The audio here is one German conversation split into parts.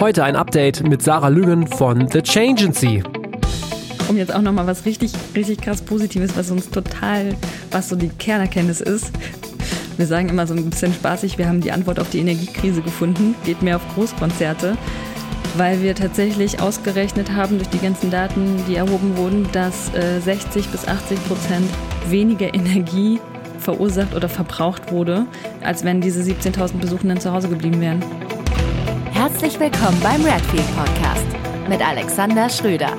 Heute ein Update mit Sarah Lüngen von The Changency. Um jetzt auch nochmal was richtig, richtig krass Positives, was uns total, was so die Kernerkenntnis ist. Wir sagen immer so ein bisschen spaßig, wir haben die Antwort auf die Energiekrise gefunden, geht mehr auf Großkonzerte, weil wir tatsächlich ausgerechnet haben durch die ganzen Daten, die erhoben wurden, dass äh, 60 bis 80 Prozent weniger Energie verursacht oder verbraucht wurde, als wenn diese 17.000 Besuchenden zu Hause geblieben wären. Herzlich willkommen beim Redfield Podcast mit Alexander Schröder.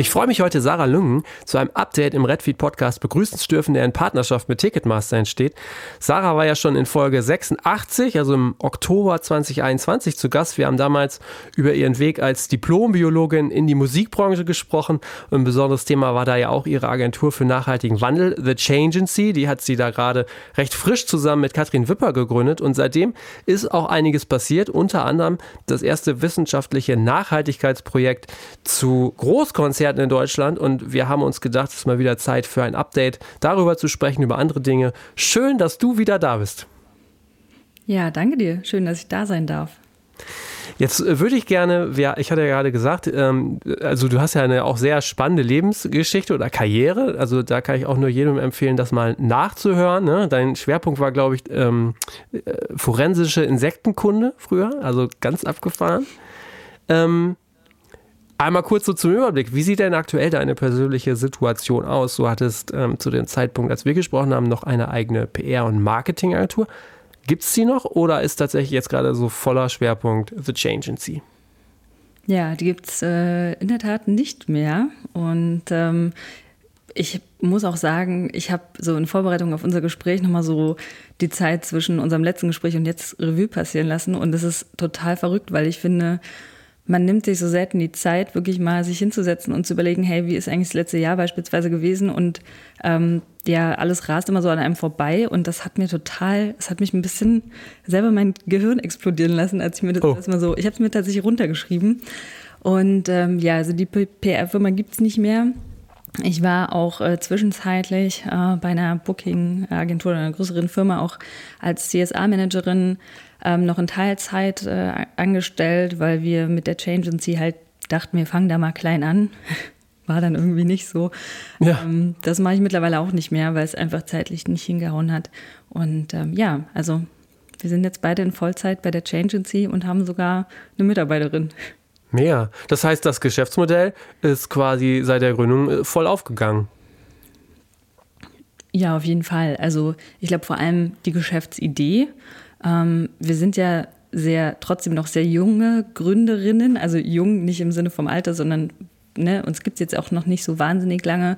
Ich freue mich heute, Sarah Lüngen zu einem Update im Redfeed Podcast begrüßen zu dürfen, der in Partnerschaft mit Ticketmaster entsteht. Sarah war ja schon in Folge 86, also im Oktober 2021 zu Gast. Wir haben damals über ihren Weg als Diplombiologin in die Musikbranche gesprochen. Ein besonderes Thema war da ja auch ihre Agentur für nachhaltigen Wandel, The Changency. Die hat sie da gerade recht frisch zusammen mit Katrin Wipper gegründet. Und seitdem ist auch einiges passiert. Unter anderem das erste wissenschaftliche Nachhaltigkeitsprojekt zu Großkonzerten Experten in Deutschland und wir haben uns gedacht, es ist mal wieder Zeit für ein Update, darüber zu sprechen, über andere Dinge. Schön, dass du wieder da bist. Ja, danke dir. Schön, dass ich da sein darf. Jetzt äh, würde ich gerne, ich hatte ja gerade gesagt, ähm, also du hast ja eine auch sehr spannende Lebensgeschichte oder Karriere. Also da kann ich auch nur jedem empfehlen, das mal nachzuhören. Ne? Dein Schwerpunkt war, glaube ich, ähm, äh, forensische Insektenkunde früher, also ganz abgefahren. Ähm, Einmal kurz so zum Überblick. Wie sieht denn aktuell deine persönliche Situation aus? Du hattest ähm, zu dem Zeitpunkt, als wir gesprochen haben, noch eine eigene PR- und Marketingagentur. Gibt es die noch oder ist tatsächlich jetzt gerade so voller Schwerpunkt The Change Agency? Ja, die gibt es äh, in der Tat nicht mehr. Und ähm, ich muss auch sagen, ich habe so in Vorbereitung auf unser Gespräch nochmal so die Zeit zwischen unserem letzten Gespräch und jetzt Revue passieren lassen. Und es ist total verrückt, weil ich finde, man nimmt sich so selten die Zeit, wirklich mal sich hinzusetzen und zu überlegen, hey, wie ist eigentlich das letzte Jahr beispielsweise gewesen? Und ähm, ja, alles rast immer so an einem vorbei und das hat mir total, es hat mich ein bisschen selber mein Gehirn explodieren lassen, als ich mir das oh. erstmal so, ich habe es mir tatsächlich runtergeschrieben. Und ähm, ja, also die PR-Firma gibt es nicht mehr. Ich war auch äh, zwischenzeitlich äh, bei einer Booking-Agentur, einer größeren Firma, auch als CSA-Managerin ähm, noch in Teilzeit äh, angestellt, weil wir mit der Change Agency halt dachten, wir fangen da mal klein an. War dann irgendwie nicht so. Ja. Ähm, das mache ich mittlerweile auch nicht mehr, weil es einfach zeitlich nicht hingehauen hat. Und ähm, ja, also wir sind jetzt beide in Vollzeit bei der Change Agency und haben sogar eine Mitarbeiterin. Mehr. Das heißt, das Geschäftsmodell ist quasi seit der Gründung äh, voll aufgegangen. Ja, auf jeden Fall. Also ich glaube vor allem die Geschäftsidee ähm, wir sind ja sehr, trotzdem noch sehr junge Gründerinnen, also jung nicht im Sinne vom Alter, sondern ne, uns gibt es jetzt auch noch nicht so wahnsinnig lange.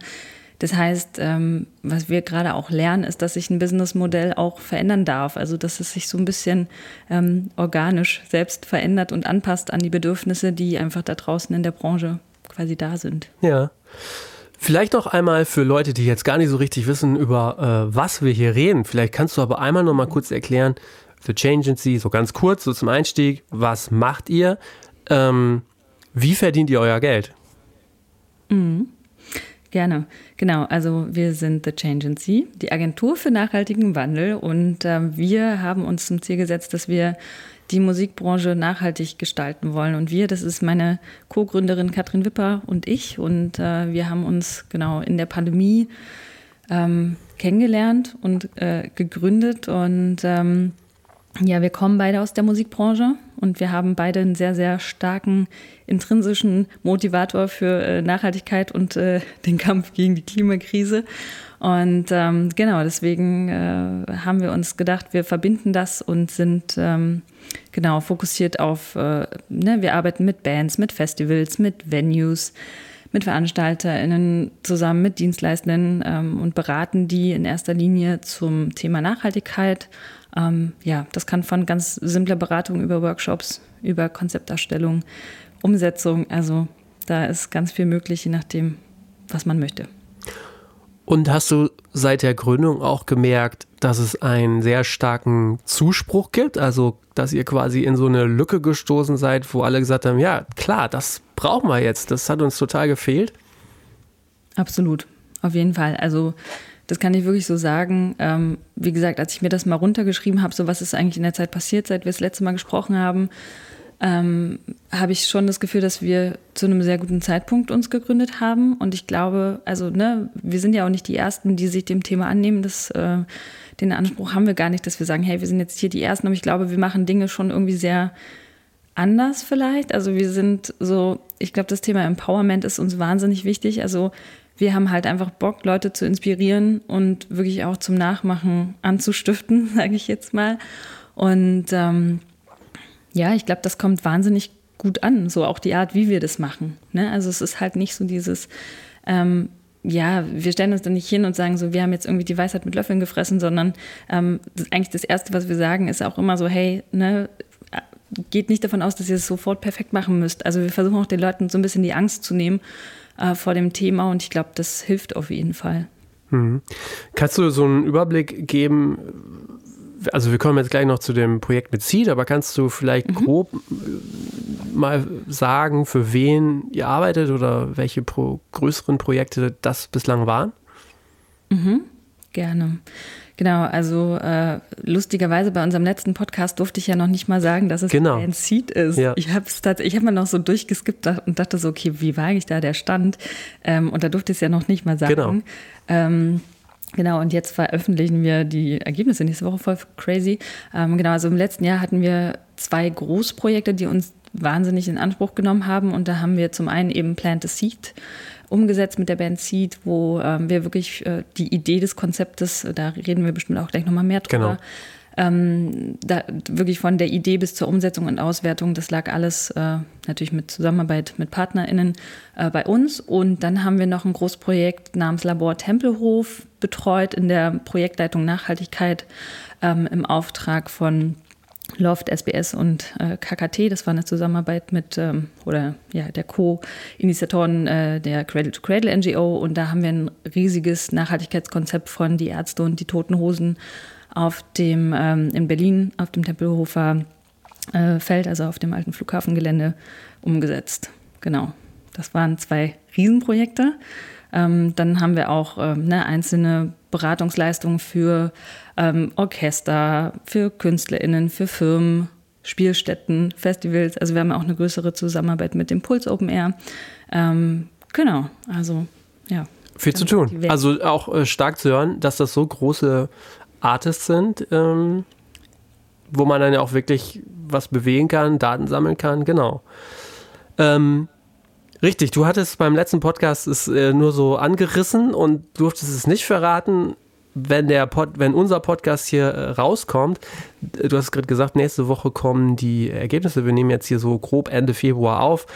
Das heißt, ähm, was wir gerade auch lernen, ist, dass sich ein Businessmodell auch verändern darf. Also, dass es sich so ein bisschen ähm, organisch selbst verändert und anpasst an die Bedürfnisse, die einfach da draußen in der Branche quasi da sind. Ja. Vielleicht noch einmal für Leute, die jetzt gar nicht so richtig wissen, über äh, was wir hier reden. Vielleicht kannst du aber einmal noch mal kurz erklären, The Changency, so ganz kurz, so zum Einstieg, was macht ihr? Ähm, wie verdient ihr euer Geld? Mhm. Gerne, genau. Also wir sind The Changency, die Agentur für nachhaltigen Wandel und äh, wir haben uns zum Ziel gesetzt, dass wir die Musikbranche nachhaltig gestalten wollen. Und wir, das ist meine Co-Gründerin Katrin Wipper und ich. Und äh, wir haben uns genau in der Pandemie ähm, kennengelernt und äh, gegründet und ähm, ja, wir kommen beide aus der Musikbranche und wir haben beide einen sehr, sehr starken intrinsischen Motivator für äh, Nachhaltigkeit und äh, den Kampf gegen die Klimakrise. Und ähm, genau, deswegen äh, haben wir uns gedacht, wir verbinden das und sind ähm, genau fokussiert auf, äh, ne, wir arbeiten mit Bands, mit Festivals, mit Venues, mit VeranstalterInnen zusammen mit Dienstleistenden ähm, und beraten die in erster Linie zum Thema Nachhaltigkeit ähm, ja, das kann von ganz simpler Beratung über Workshops, über Konzepterstellung, Umsetzung, also da ist ganz viel möglich, je nachdem, was man möchte. Und hast du seit der Gründung auch gemerkt, dass es einen sehr starken Zuspruch gibt? Also, dass ihr quasi in so eine Lücke gestoßen seid, wo alle gesagt haben, ja, klar, das brauchen wir jetzt. Das hat uns total gefehlt. Absolut, auf jeden Fall. Also, das kann ich wirklich so sagen. Ähm, wie gesagt, als ich mir das mal runtergeschrieben habe, so was ist eigentlich in der Zeit passiert, seit wir das letzte Mal gesprochen haben, ähm, habe ich schon das Gefühl, dass wir zu einem sehr guten Zeitpunkt uns gegründet haben. Und ich glaube, also ne, wir sind ja auch nicht die Ersten, die sich dem Thema annehmen. Das, äh, den Anspruch haben wir gar nicht, dass wir sagen, hey, wir sind jetzt hier die Ersten. Aber ich glaube, wir machen Dinge schon irgendwie sehr anders vielleicht. Also wir sind so, ich glaube, das Thema Empowerment ist uns wahnsinnig wichtig. Also wir haben halt einfach Bock, Leute zu inspirieren und wirklich auch zum Nachmachen anzustiften, sage ich jetzt mal. Und ähm, ja, ich glaube, das kommt wahnsinnig gut an, so auch die Art, wie wir das machen. Ne? Also es ist halt nicht so dieses, ähm, ja, wir stellen uns dann nicht hin und sagen so, wir haben jetzt irgendwie die Weisheit mit Löffeln gefressen, sondern ähm, das, eigentlich das Erste, was wir sagen, ist auch immer so, hey, ne, geht nicht davon aus, dass ihr es sofort perfekt machen müsst. Also wir versuchen auch den Leuten so ein bisschen die Angst zu nehmen äh, vor dem Thema und ich glaube, das hilft auf jeden Fall. Mhm. Kannst du so einen Überblick geben, also wir kommen jetzt gleich noch zu dem Projekt mit Seed, aber kannst du vielleicht mhm. grob äh, mal sagen, für wen ihr arbeitet oder welche pro größeren Projekte das bislang waren? Mhm. Gerne. Genau, also äh, lustigerweise bei unserem letzten Podcast durfte ich ja noch nicht mal sagen, dass es genau. ein Seed ist. Ja. Ich habe es ich hab mal noch so durchgeskippt und dachte so, okay, wie war eigentlich da der Stand? Ähm, und da durfte ich es ja noch nicht mal sagen. Genau. Ähm, Genau, und jetzt veröffentlichen wir die Ergebnisse nächste Woche voll crazy. Ähm, genau, also im letzten Jahr hatten wir zwei Großprojekte, die uns wahnsinnig in Anspruch genommen haben. Und da haben wir zum einen eben Plant a Seed umgesetzt mit der Band Seed, wo ähm, wir wirklich äh, die Idee des Konzeptes, da reden wir bestimmt auch gleich nochmal mehr drüber, genau ähm, da, wirklich von der Idee bis zur Umsetzung und Auswertung, das lag alles äh, natürlich mit Zusammenarbeit mit PartnerInnen äh, bei uns. Und dann haben wir noch ein Großprojekt namens Labor Tempelhof betreut in der Projektleitung Nachhaltigkeit ähm, im Auftrag von Loft, SBS und äh, KKT. Das war eine Zusammenarbeit mit ähm, oder ja der Co-Initiatoren äh, der Cradle to Cradle NGO und da haben wir ein riesiges Nachhaltigkeitskonzept von die Ärzte und die Toten Hosen auf dem, ähm, in Berlin auf dem Tempelhofer äh, Feld, also auf dem alten Flughafengelände, umgesetzt. Genau. Das waren zwei Riesenprojekte. Ähm, dann haben wir auch ähm, ne, einzelne Beratungsleistungen für ähm, Orchester, für KünstlerInnen, für Firmen, Spielstätten, Festivals. Also wir haben auch eine größere Zusammenarbeit mit dem Puls Open Air. Ähm, genau, also ja. Viel zu tun. Also auch äh, stark zu hören, dass das so große Artists sind, ähm, wo man dann ja auch wirklich was bewegen kann, Daten sammeln kann, genau. Ähm, richtig, du hattest beim letzten Podcast es äh, nur so angerissen und durftest es nicht verraten. Wenn, der Pod, wenn unser Podcast hier äh, rauskommt, du hast gerade gesagt, nächste Woche kommen die Ergebnisse. Wir nehmen jetzt hier so grob Ende Februar auf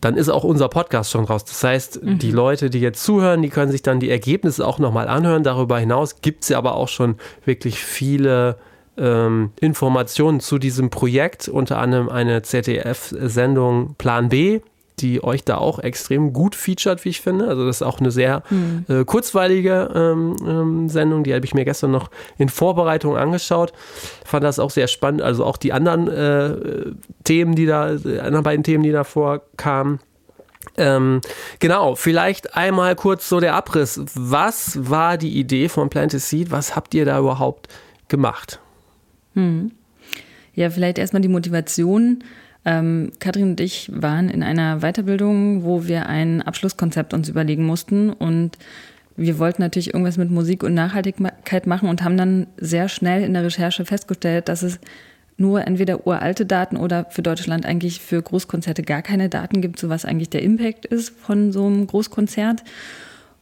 dann ist auch unser Podcast schon raus. Das heißt, mhm. die Leute, die jetzt zuhören, die können sich dann die Ergebnisse auch nochmal anhören. Darüber hinaus gibt es ja aber auch schon wirklich viele ähm, Informationen zu diesem Projekt, unter anderem eine ZDF-Sendung Plan B, die euch da auch extrem gut featured, wie ich finde. Also das ist auch eine sehr mhm. äh, kurzweilige ähm, ähm, Sendung, die habe ich mir gestern noch in Vorbereitung angeschaut. Fand das auch sehr spannend. Also auch die anderen äh, Themen, die da, die anderen beiden Themen, die da vorkamen. Ähm, genau, vielleicht einmal kurz so der Abriss. Was war die Idee von Planted Seed? Was habt ihr da überhaupt gemacht? Hm. Ja, vielleicht erstmal die Motivation. Ähm, Katrin und ich waren in einer Weiterbildung, wo wir ein Abschlusskonzept uns überlegen mussten und wir wollten natürlich irgendwas mit Musik und Nachhaltigkeit machen und haben dann sehr schnell in der Recherche festgestellt, dass es nur entweder uralte Daten oder für Deutschland eigentlich für Großkonzerte gar keine Daten gibt, so was eigentlich der Impact ist von so einem Großkonzert.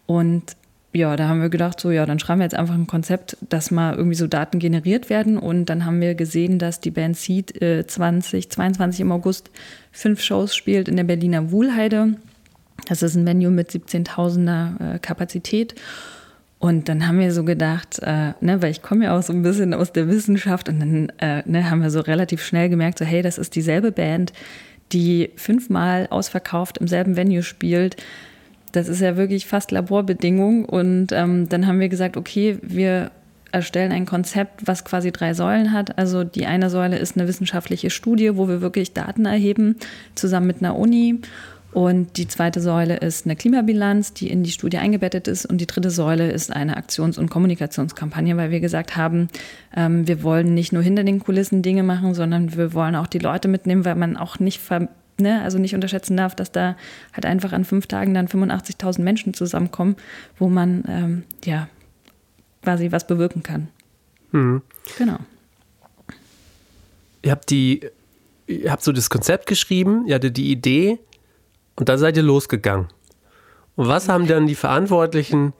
Und ja, da haben wir gedacht, so ja, dann schreiben wir jetzt einfach ein Konzept, dass mal irgendwie so Daten generiert werden. Und dann haben wir gesehen, dass die Band Seed äh, 2022 im August fünf Shows spielt in der Berliner Wuhlheide. Das ist ein Venue mit 17.000er äh, Kapazität. Und dann haben wir so gedacht, äh, ne, weil ich komme ja auch so ein bisschen aus der Wissenschaft und dann äh, ne, haben wir so relativ schnell gemerkt, so hey, das ist dieselbe Band, die fünfmal ausverkauft im selben Venue spielt das ist ja wirklich fast Laborbedingung. Und ähm, dann haben wir gesagt, okay, wir erstellen ein Konzept, was quasi drei Säulen hat. Also die eine Säule ist eine wissenschaftliche Studie, wo wir wirklich Daten erheben, zusammen mit einer Uni. Und die zweite Säule ist eine Klimabilanz, die in die Studie eingebettet ist. Und die dritte Säule ist eine Aktions- und Kommunikationskampagne, weil wir gesagt haben, ähm, wir wollen nicht nur hinter den Kulissen Dinge machen, sondern wir wollen auch die Leute mitnehmen, weil man auch nicht ver Ne, also nicht unterschätzen darf, dass da halt einfach an fünf Tagen dann 85.000 Menschen zusammenkommen, wo man ähm, ja quasi was bewirken kann. Mhm. Genau. Ihr habt die, ihr habt so das Konzept geschrieben, ihr hattet die Idee und dann seid ihr losgegangen. Und was haben dann die Verantwortlichen,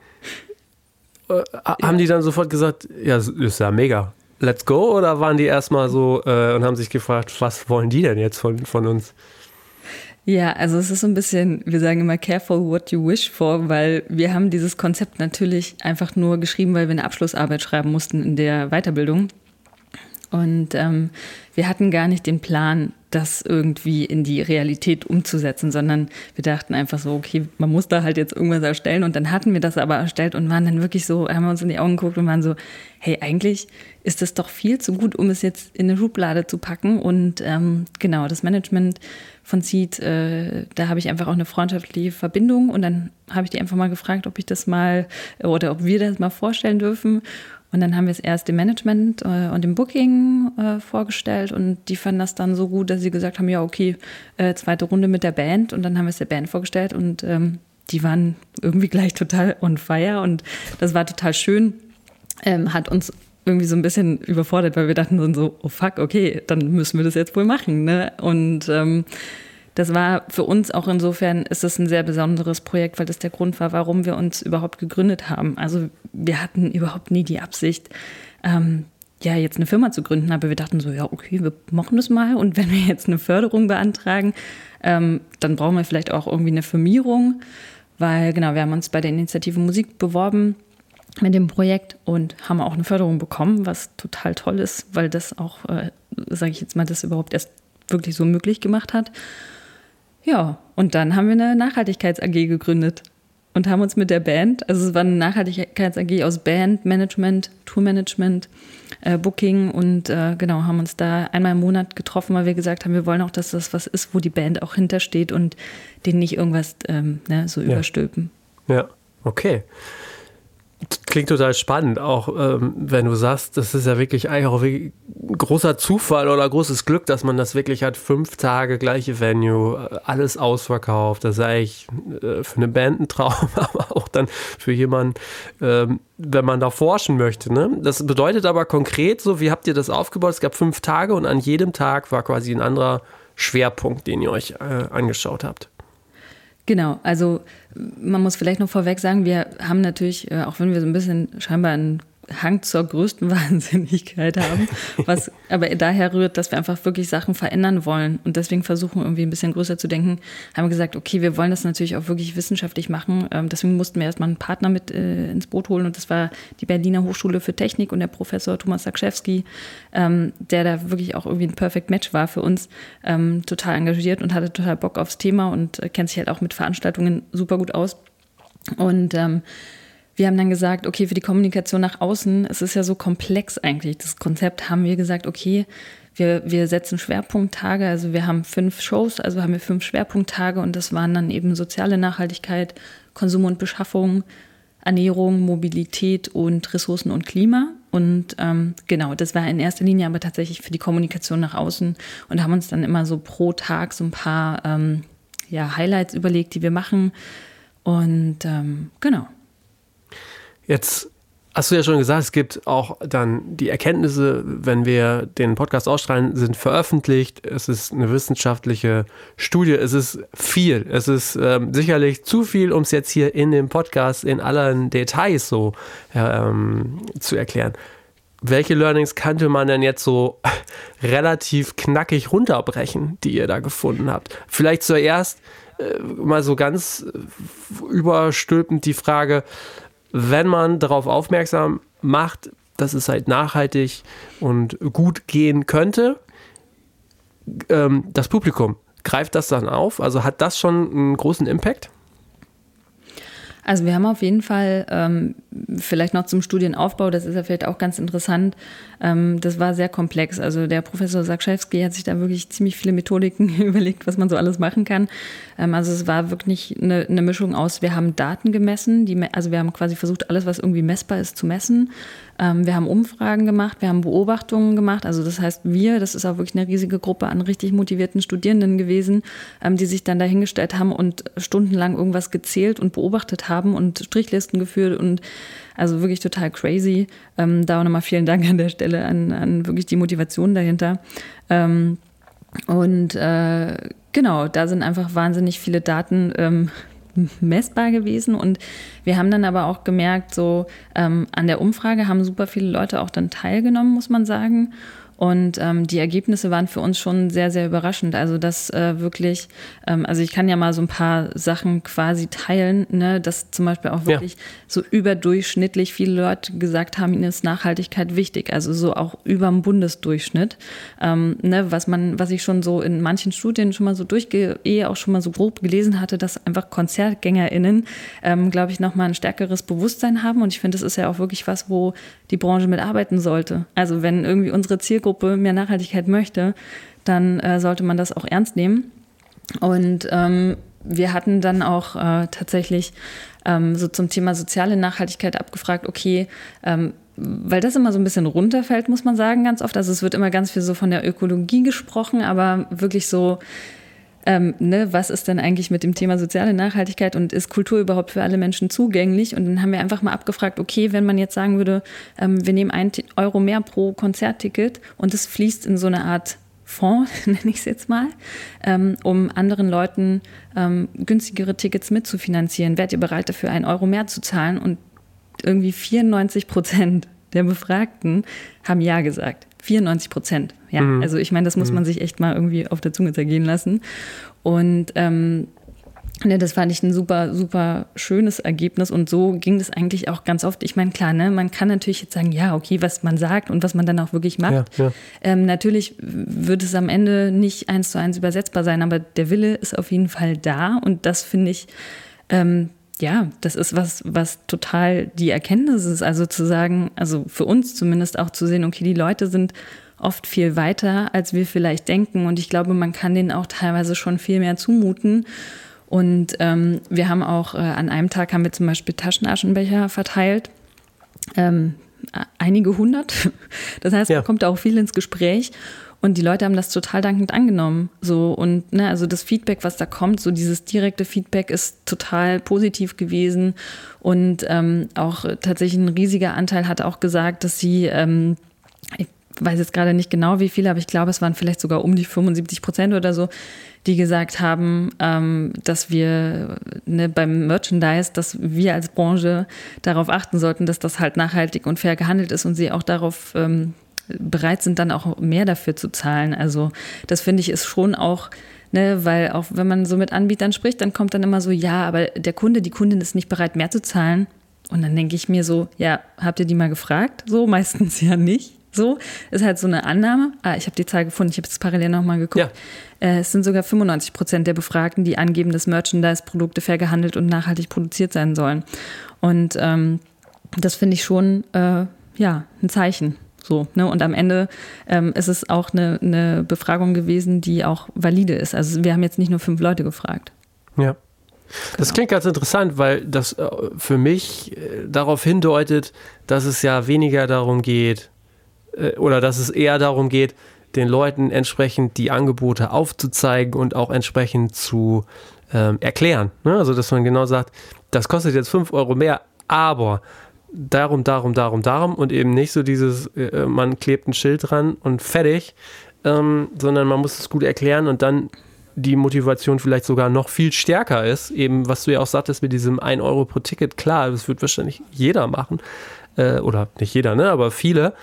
äh, haben die dann sofort gesagt, ja, ist ja mega, let's go? Oder waren die erstmal so äh, und haben sich gefragt, was wollen die denn jetzt von, von uns? Ja, also es ist so ein bisschen, wir sagen immer careful what you wish for, weil wir haben dieses Konzept natürlich einfach nur geschrieben, weil wir eine Abschlussarbeit schreiben mussten in der Weiterbildung. Und ähm, wir hatten gar nicht den Plan, das irgendwie in die Realität umzusetzen, sondern wir dachten einfach so, okay, man muss da halt jetzt irgendwas erstellen. Und dann hatten wir das aber erstellt und waren dann wirklich so, haben wir uns in die Augen geguckt und waren so, hey, eigentlich ist das doch viel zu gut, um es jetzt in eine Schublade zu packen. Und ähm, genau, das Management von Seed, äh, da habe ich einfach auch eine freundschaftliche Verbindung und dann habe ich die einfach mal gefragt, ob ich das mal oder ob wir das mal vorstellen dürfen. Und dann haben wir es erst dem Management äh, und dem Booking äh, vorgestellt und die fanden das dann so gut, dass sie gesagt haben, ja, okay, äh, zweite Runde mit der Band und dann haben wir es der Band vorgestellt und ähm, die waren irgendwie gleich total on fire und das war total schön, ähm, hat uns irgendwie so ein bisschen überfordert, weil wir dachten so, oh fuck, okay, dann müssen wir das jetzt wohl machen. Ne? Und ähm, das war für uns auch insofern ist es ein sehr besonderes Projekt, weil das der Grund war, warum wir uns überhaupt gegründet haben. Also wir hatten überhaupt nie die Absicht, ähm, ja, jetzt eine Firma zu gründen, aber wir dachten so, ja, okay, wir machen das mal und wenn wir jetzt eine Förderung beantragen, ähm, dann brauchen wir vielleicht auch irgendwie eine Firmierung, weil genau, wir haben uns bei der Initiative Musik beworben mit dem Projekt und haben auch eine Förderung bekommen, was total toll ist, weil das auch, äh, sage ich jetzt mal, das überhaupt erst wirklich so möglich gemacht hat. Ja, und dann haben wir eine Nachhaltigkeits-AG gegründet und haben uns mit der Band, also es war eine Nachhaltigkeits-AG aus Band, Management, Tourmanagement, äh, Booking und äh, genau, haben uns da einmal im Monat getroffen, weil wir gesagt haben, wir wollen auch, dass das was ist, wo die Band auch hintersteht und denen nicht irgendwas ähm, ne, so ja. überstülpen. Ja, okay. Klingt total spannend, auch ähm, wenn du sagst, das ist ja wirklich eigentlich auch wirklich großer Zufall oder großes Glück, dass man das wirklich hat. Fünf Tage, gleiche Venue, äh, alles ausverkauft. Das ist eigentlich äh, für eine Band ein Traum, aber auch dann für jemanden, ähm, wenn man da forschen möchte. Ne? Das bedeutet aber konkret so, wie habt ihr das aufgebaut? Es gab fünf Tage und an jedem Tag war quasi ein anderer Schwerpunkt, den ihr euch äh, angeschaut habt. Genau, also man muss vielleicht noch vorweg sagen, wir haben natürlich, äh, auch wenn wir so ein bisschen scheinbar ein Hang zur größten Wahnsinnigkeit haben, was aber daher rührt, dass wir einfach wirklich Sachen verändern wollen und deswegen versuchen irgendwie ein bisschen größer zu denken, haben wir gesagt, okay, wir wollen das natürlich auch wirklich wissenschaftlich machen. Ähm, deswegen mussten wir erstmal einen Partner mit äh, ins Boot holen und das war die Berliner Hochschule für Technik und der Professor Thomas Sakschewski, ähm, der da wirklich auch irgendwie ein Perfect Match war für uns, ähm, total engagiert und hatte total Bock aufs Thema und äh, kennt sich halt auch mit Veranstaltungen super gut aus. Und wir haben dann gesagt, okay, für die Kommunikation nach außen, es ist ja so komplex eigentlich, das Konzept, haben wir gesagt, okay, wir, wir setzen Schwerpunkttage, also wir haben fünf Shows, also haben wir fünf Schwerpunkttage und das waren dann eben soziale Nachhaltigkeit, Konsum und Beschaffung, Ernährung, Mobilität und Ressourcen und Klima. Und ähm, genau, das war in erster Linie aber tatsächlich für die Kommunikation nach außen und haben uns dann immer so pro Tag so ein paar ähm, ja, Highlights überlegt, die wir machen. Und ähm, genau. Jetzt hast du ja schon gesagt, es gibt auch dann die Erkenntnisse, wenn wir den Podcast ausstrahlen, sind veröffentlicht. Es ist eine wissenschaftliche Studie. Es ist viel. Es ist ähm, sicherlich zu viel, um es jetzt hier in dem Podcast in allen Details so ähm, zu erklären. Welche Learnings könnte man denn jetzt so relativ knackig runterbrechen, die ihr da gefunden habt? Vielleicht zuerst äh, mal so ganz überstülpend die Frage, wenn man darauf aufmerksam macht, dass es halt nachhaltig und gut gehen könnte, ähm, das Publikum, greift das dann auf? Also hat das schon einen großen Impact? Also wir haben auf jeden Fall, ähm, vielleicht noch zum Studienaufbau, das ist ja vielleicht auch ganz interessant, ähm, das war sehr komplex. Also der Professor Sakschewski hat sich da wirklich ziemlich viele Methodiken überlegt, was man so alles machen kann. Ähm, also es war wirklich eine, eine, Mischung aus, wir haben Daten gemessen, die, also wir haben quasi versucht, alles, was irgendwie messbar ist, zu messen. Ähm, wir haben Umfragen gemacht, wir haben Beobachtungen gemacht. Also das heißt, wir, das ist auch wirklich eine riesige Gruppe an richtig motivierten Studierenden gewesen, ähm, die sich dann dahingestellt haben und stundenlang irgendwas gezählt und beobachtet haben und Strichlisten geführt und also wirklich total crazy. Ähm, da auch nochmal vielen Dank an der Stelle an, an wirklich die Motivation dahinter. Und äh, genau, da sind einfach wahnsinnig viele Daten ähm, messbar gewesen. Und wir haben dann aber auch gemerkt, so ähm, an der Umfrage haben super viele Leute auch dann teilgenommen, muss man sagen. Und ähm, die Ergebnisse waren für uns schon sehr, sehr überraschend. Also das äh, wirklich, ähm, also ich kann ja mal so ein paar Sachen quasi teilen, ne, dass zum Beispiel auch wirklich ja. so überdurchschnittlich viele Leute gesagt haben, ihnen ist Nachhaltigkeit wichtig. Also so auch über dem Bundesdurchschnitt. Ähm, ne, was man, was ich schon so in manchen Studien schon mal so durchgehe, eh auch schon mal so grob gelesen hatte, dass einfach KonzertgängerInnen, ähm, glaube ich, nochmal ein stärkeres Bewusstsein haben. Und ich finde, das ist ja auch wirklich was, wo die Branche mitarbeiten sollte. Also wenn irgendwie unsere Zielgruppe Zielgruppe mehr Nachhaltigkeit möchte, dann äh, sollte man das auch ernst nehmen. Und ähm, wir hatten dann auch äh, tatsächlich ähm, so zum Thema soziale Nachhaltigkeit abgefragt, okay, ähm, weil das immer so ein bisschen runterfällt, muss man sagen, ganz oft. Also es wird immer ganz viel so von der Ökologie gesprochen, aber wirklich so ähm, ne, was ist denn eigentlich mit dem Thema soziale Nachhaltigkeit und ist Kultur überhaupt für alle Menschen zugänglich? Und dann haben wir einfach mal abgefragt, okay, wenn man jetzt sagen würde, ähm, wir nehmen einen Euro mehr pro Konzertticket und es fließt in so eine Art Fonds, nenne ich es jetzt mal, ähm, um anderen Leuten ähm, günstigere Tickets mitzufinanzieren. Wärt ihr bereit dafür, einen Euro mehr zu zahlen? Und irgendwie 94 Prozent der Befragten haben Ja gesagt. 94 Prozent. Ja, mhm. also ich meine, das muss mhm. man sich echt mal irgendwie auf der Zunge zergehen lassen. Und ähm, Ne, das fand ich ein super, super schönes Ergebnis und so ging das eigentlich auch ganz oft. Ich meine, klar, ne, man kann natürlich jetzt sagen, ja, okay, was man sagt und was man dann auch wirklich macht. Ja, ja. Ähm, natürlich wird es am Ende nicht eins zu eins übersetzbar sein, aber der Wille ist auf jeden Fall da und das finde ich, ähm, ja, das ist was, was total die Erkenntnis ist. Also zu sagen, also für uns zumindest auch zu sehen, okay, die Leute sind oft viel weiter, als wir vielleicht denken. Und ich glaube, man kann denen auch teilweise schon viel mehr zumuten. Und ähm, wir haben auch äh, an einem Tag haben wir zum Beispiel Taschenaschenbecher verteilt. Ähm, einige hundert. Das heißt, ja. man kommt auch viel ins Gespräch. Und die Leute haben das total dankend angenommen. So und ne, also das Feedback, was da kommt, so dieses direkte Feedback ist total positiv gewesen. Und ähm, auch tatsächlich ein riesiger Anteil hat auch gesagt, dass sie, ähm, ich weiß jetzt gerade nicht genau wie viele, aber ich glaube, es waren vielleicht sogar um die 75 Prozent oder so, die gesagt haben, ähm, dass wir ne, beim Merchandise, dass wir als Branche darauf achten sollten, dass das halt nachhaltig und fair gehandelt ist und sie auch darauf ähm, bereit sind, dann auch mehr dafür zu zahlen. Also das finde ich ist schon auch, ne, weil auch wenn man so mit Anbietern spricht, dann kommt dann immer so, ja, aber der Kunde, die Kundin ist nicht bereit, mehr zu zahlen. Und dann denke ich mir so, ja, habt ihr die mal gefragt? So, meistens ja nicht. So, ist halt so eine Annahme. Ah, ich habe die Zahl gefunden, ich habe es parallel nochmal geguckt. Ja. Äh, es sind sogar 95 Prozent der Befragten, die angeben, dass Merchandise-Produkte fair gehandelt und nachhaltig produziert sein sollen. Und ähm, das finde ich schon, äh, ja, ein Zeichen. So, ne? Und am Ende ähm, ist es auch eine, eine Befragung gewesen, die auch valide ist. Also wir haben jetzt nicht nur fünf Leute gefragt. Ja. Das genau. klingt ganz interessant, weil das äh, für mich äh, darauf hindeutet, dass es ja weniger darum geht, äh, oder dass es eher darum geht, den Leuten entsprechend die Angebote aufzuzeigen und auch entsprechend zu ähm, erklären. Ne? Also, dass man genau sagt, das kostet jetzt fünf Euro mehr, aber darum, darum, darum, darum und eben nicht so dieses, äh, man klebt ein Schild dran und fertig, ähm, sondern man muss es gut erklären und dann die Motivation vielleicht sogar noch viel stärker ist, eben was du ja auch sagtest mit diesem 1 Euro pro Ticket, klar, das wird wahrscheinlich jeder machen, äh, oder nicht jeder, ne, aber viele,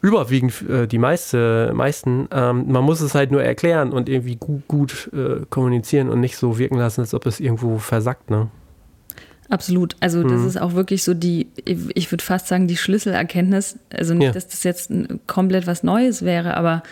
überwiegend äh, die meiste, meisten, ähm, man muss es halt nur erklären und irgendwie gut, gut äh, kommunizieren und nicht so wirken lassen, als ob es irgendwo versackt, ne. Absolut. Also das mhm. ist auch wirklich so die, ich würde fast sagen, die Schlüsselerkenntnis. Also nicht, ja. dass das jetzt komplett was Neues wäre, aber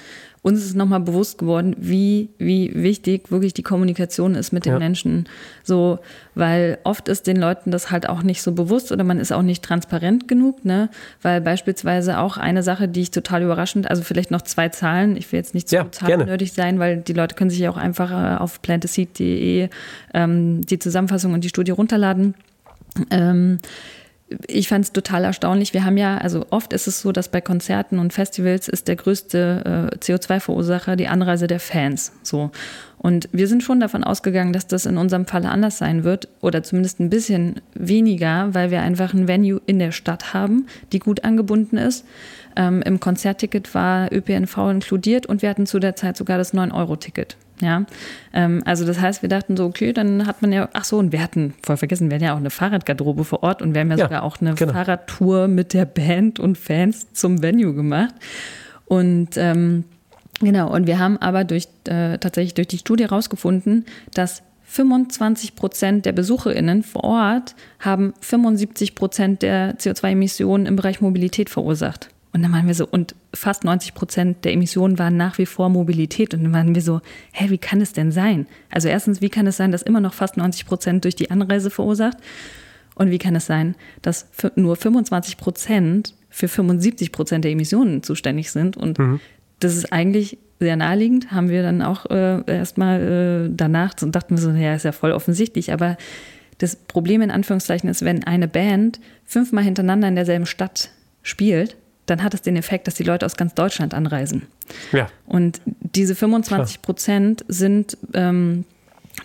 uns ist nochmal bewusst geworden, wie, wie wichtig wirklich die Kommunikation ist mit den Ja. Menschen. So, weil oft ist den Leuten das halt auch nicht so bewusst oder man ist auch nicht transparent genug, ne? Weil beispielsweise auch eine Sache, die ich total überraschend, also vielleicht noch zwei Zahlen, ich will jetzt nicht zu Ja, gerne. zahlennördig sein, weil die Leute können sich ja auch einfach äh, auf plantaseed.de ähm, die Zusammenfassung und die Studie runterladen. Ähm, ich fand es total erstaunlich. Wir haben ja, also oft ist es so, dass bei Konzerten und Festivals ist der größte äh, CO2-Verursacher die Anreise der Fans. So. Und wir sind schon davon ausgegangen, dass das in unserem Fall anders sein wird oder zumindest ein bisschen weniger, weil wir einfach ein Venue in der Stadt haben, die gut angebunden ist. Ähm, Im Konzertticket war ÖPNV inkludiert und wir hatten zu der Zeit sogar das 9-Euro-Ticket. Ja, ähm, also das heißt, wir dachten so, okay, dann hat man ja, ach so, und wir hatten, voll vergessen, wir hatten ja auch eine Fahrradgarderobe vor Ort und wir haben ja, Ja, sogar auch eine genau. Fahrradtour mit der Band und Fans zum Venue gemacht. Und ähm, genau, und wir haben aber durch, äh, tatsächlich durch die Studie herausgefunden, dass 25 Prozent der BesucherInnen vor Ort haben 75 Prozent der CO2-Emissionen im Bereich Mobilität verursacht. Und dann waren wir so, und fast 90 Prozent der Emissionen waren nach wie vor Mobilität. Und dann waren wir so, hä, wie kann es denn sein? Also erstens, wie kann es sein, dass immer noch fast 90 Prozent durch die Anreise verursacht? Und wie kann es sein, dass nur 25 Prozent für 75 Prozent der Emissionen zuständig sind? Und das ist eigentlich sehr naheliegend, haben wir dann auch äh, erstmal äh, danach und dachten wir so, ja, ist ja voll offensichtlich. Aber das Problem in Anführungszeichen ist, wenn eine Band fünfmal hintereinander in derselben Stadt spielt, dann hat es den Effekt, dass die Leute aus ganz Deutschland anreisen. Ja. Und diese 25 Prozent sind ähm,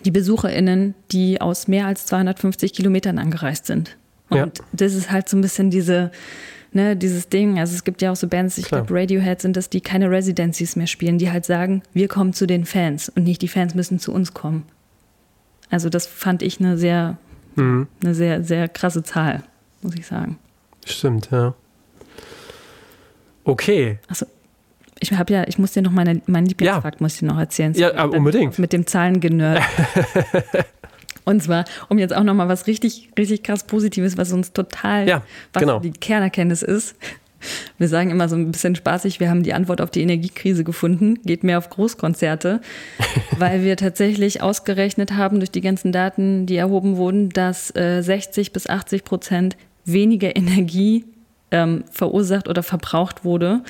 die BesucherInnen, die aus mehr als 250 Kilometern angereist sind. Und Ja. das ist halt so ein bisschen diese, ne, dieses Ding. Also es gibt ja auch so Bands, ich glaube Radiohead sind das, die keine Residencies mehr spielen, die halt sagen, wir kommen zu den Fans und nicht die Fans müssen zu uns kommen. Also das fand ich eine sehr, Mhm. eine sehr, sehr krasse Zahl, muss ich sagen. Stimmt, ja. Okay. Achso, ich habe ja, ich muss dir noch meine, meinen Lieblingsfakt muss ich noch erzählen. Ja, aber unbedingt. Mit dem Zahlengenerd. Und zwar, um jetzt auch noch mal was richtig, richtig krass Positives, was uns total, Ja, was genau. die Kernerkenntnis ist. Wir sagen immer so ein bisschen spaßig, wir haben die Antwort auf die Energiekrise gefunden, geht mehr auf Großkonzerte, weil wir tatsächlich ausgerechnet haben durch die ganzen Daten, die erhoben wurden, dass äh, 60 bis 80 Prozent weniger Energie ähm, verursacht oder verbraucht wurde,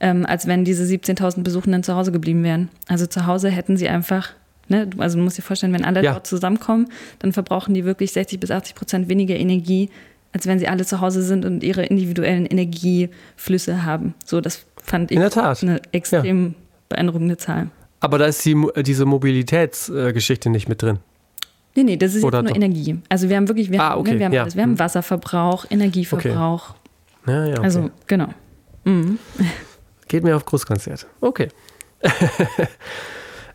ähm, als wenn diese 17.000 Besuchenden zu Hause geblieben wären. Also zu Hause hätten sie einfach, ne, also du musst dir vorstellen, wenn alle Ja. dort zusammenkommen, dann verbrauchen die wirklich 60 bis 80 Prozent weniger Energie, als wenn sie alle zu Hause sind und ihre individuellen Energieflüsse haben. So, das fand ich eine extrem beeindruckende Zahl. Aber da ist die, diese Mobilitätsgeschichte nicht mit drin. Nee, nee, das ist nur doch? Energie. Also wir haben wirklich, wir, Ah, haben, okay, ne, wir haben ja. alles. Wir haben Hm. Wasserverbrauch, Energieverbrauch. Ja, ja, okay. Also, genau. Mhm. Geht mir auf Großkonzert. Okay.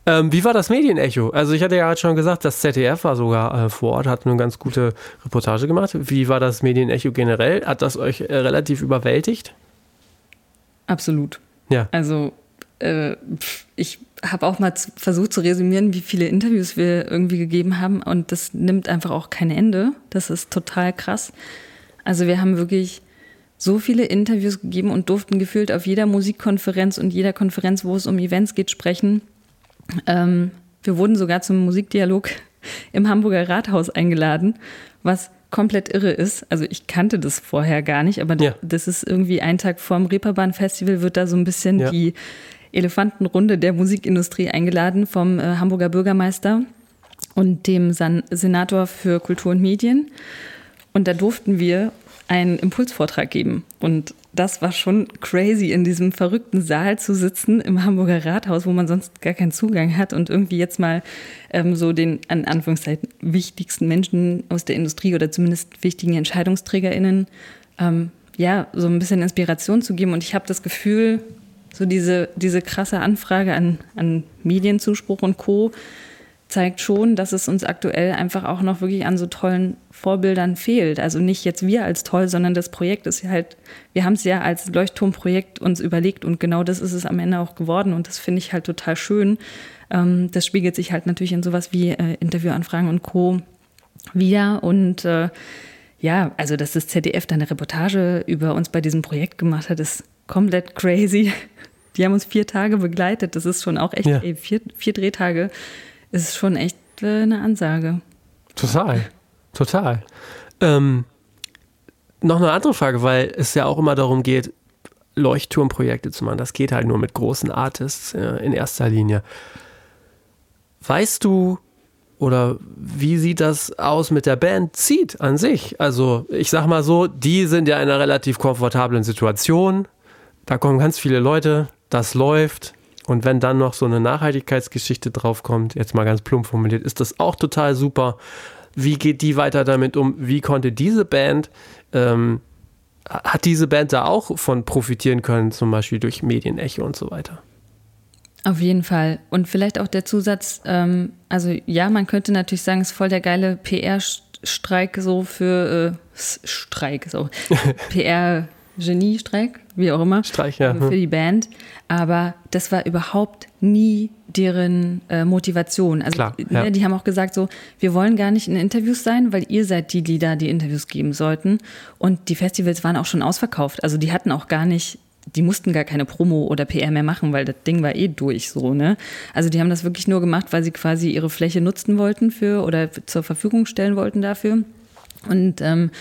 ähm, wie war das Medienecho? Also ich hatte ja gerade schon gesagt, das ZDF war sogar äh, vor Ort, hat eine ganz gute Reportage gemacht. Wie war das Medienecho generell? Hat das euch äh, relativ überwältigt? Absolut. Ja. Also äh, ich habe auch mal versucht zu resümieren, wie viele Interviews wir irgendwie gegeben haben und das nimmt einfach auch kein Ende. Das ist total krass. Also wir haben wirklich so viele Interviews gegeben und durften gefühlt auf jeder Musikkonferenz und jeder Konferenz, wo es um Events geht, sprechen. Ähm, wir wurden sogar zum Musikdialog im Hamburger Rathaus eingeladen, was komplett irre ist. Also ich kannte das vorher gar nicht, aber Ja. das ist irgendwie ein Tag vorm Reeperbahn-Festival wird da so ein bisschen Ja. die Elefantenrunde der Musikindustrie eingeladen vom äh, Hamburger Bürgermeister und dem San Senator für Kultur und Medien. Und da durften wir einen Impulsvortrag geben. Und das war schon crazy, in diesem verrückten Saal zu sitzen im Hamburger Rathaus, wo man sonst gar keinen Zugang hat und irgendwie jetzt mal ähm, so den, an Anführungszeichen, wichtigsten Menschen aus der Industrie oder zumindest wichtigen EntscheidungsträgerInnen, ähm, ja, so ein bisschen Inspiration zu geben. Und ich habe das Gefühl, so diese, diese krasse Anfrage an, an Medienzuspruch und Co. zeigt schon, dass es uns aktuell einfach auch noch wirklich an so tollen Vorbildern fehlt. Also nicht jetzt wir als toll, sondern das Projekt ist ja halt, wir haben es ja als Leuchtturmprojekt uns überlegt und genau das ist es am Ende auch geworden und das finde ich halt total schön. Ähm, das spiegelt sich halt natürlich in sowas wie äh, Interviewanfragen und Co. wieder und äh, ja, also dass das ZDF da eine Reportage über uns bei diesem Projekt gemacht hat, ist komplett crazy. die haben uns vier Tage begleitet. Das ist schon auch echt, Ja. ey, vier, vier Drehtage ist schon echt äh, eine Ansage. Total, total. Ähm, noch eine andere Frage, weil es ja auch immer darum geht, Leuchtturmprojekte zu machen. Das geht halt nur mit großen Artists äh, in erster Linie. Weißt du oder wie sieht das aus mit der Band Seed an sich? Also ich sag mal so, die sind ja in einer relativ komfortablen Situation. Da kommen ganz viele Leute, das läuft. Und wenn dann noch so eine Nachhaltigkeitsgeschichte draufkommt, jetzt mal ganz plump formuliert, ist das auch total super. Wie geht die weiter damit um? Wie konnte diese Band, ähm, hat diese Band da auch von profitieren können, zum Beispiel durch Medienecho und so weiter? Auf jeden Fall. Und vielleicht auch der Zusatz, ähm, also ja, man könnte natürlich sagen, es ist voll der geile PR-Streik so für äh, Streik, so PR-Genie-Streik, wie auch immer, Streich, ja. für die Band. Aber das war überhaupt nie deren äh, Motivation. Also Klar, ne, ja. die haben auch gesagt so, wir wollen gar nicht in Interviews sein, weil ihr seid die, die da die Interviews geben sollten. Und die Festivals waren auch schon ausverkauft. Also die hatten auch gar nicht, die mussten gar keine Promo oder PR mehr machen, weil das Ding war eh durch so, ne? Also die haben das wirklich nur gemacht, weil sie quasi ihre Fläche nutzen wollten für oder zur Verfügung stellen wollten dafür. Und ähm,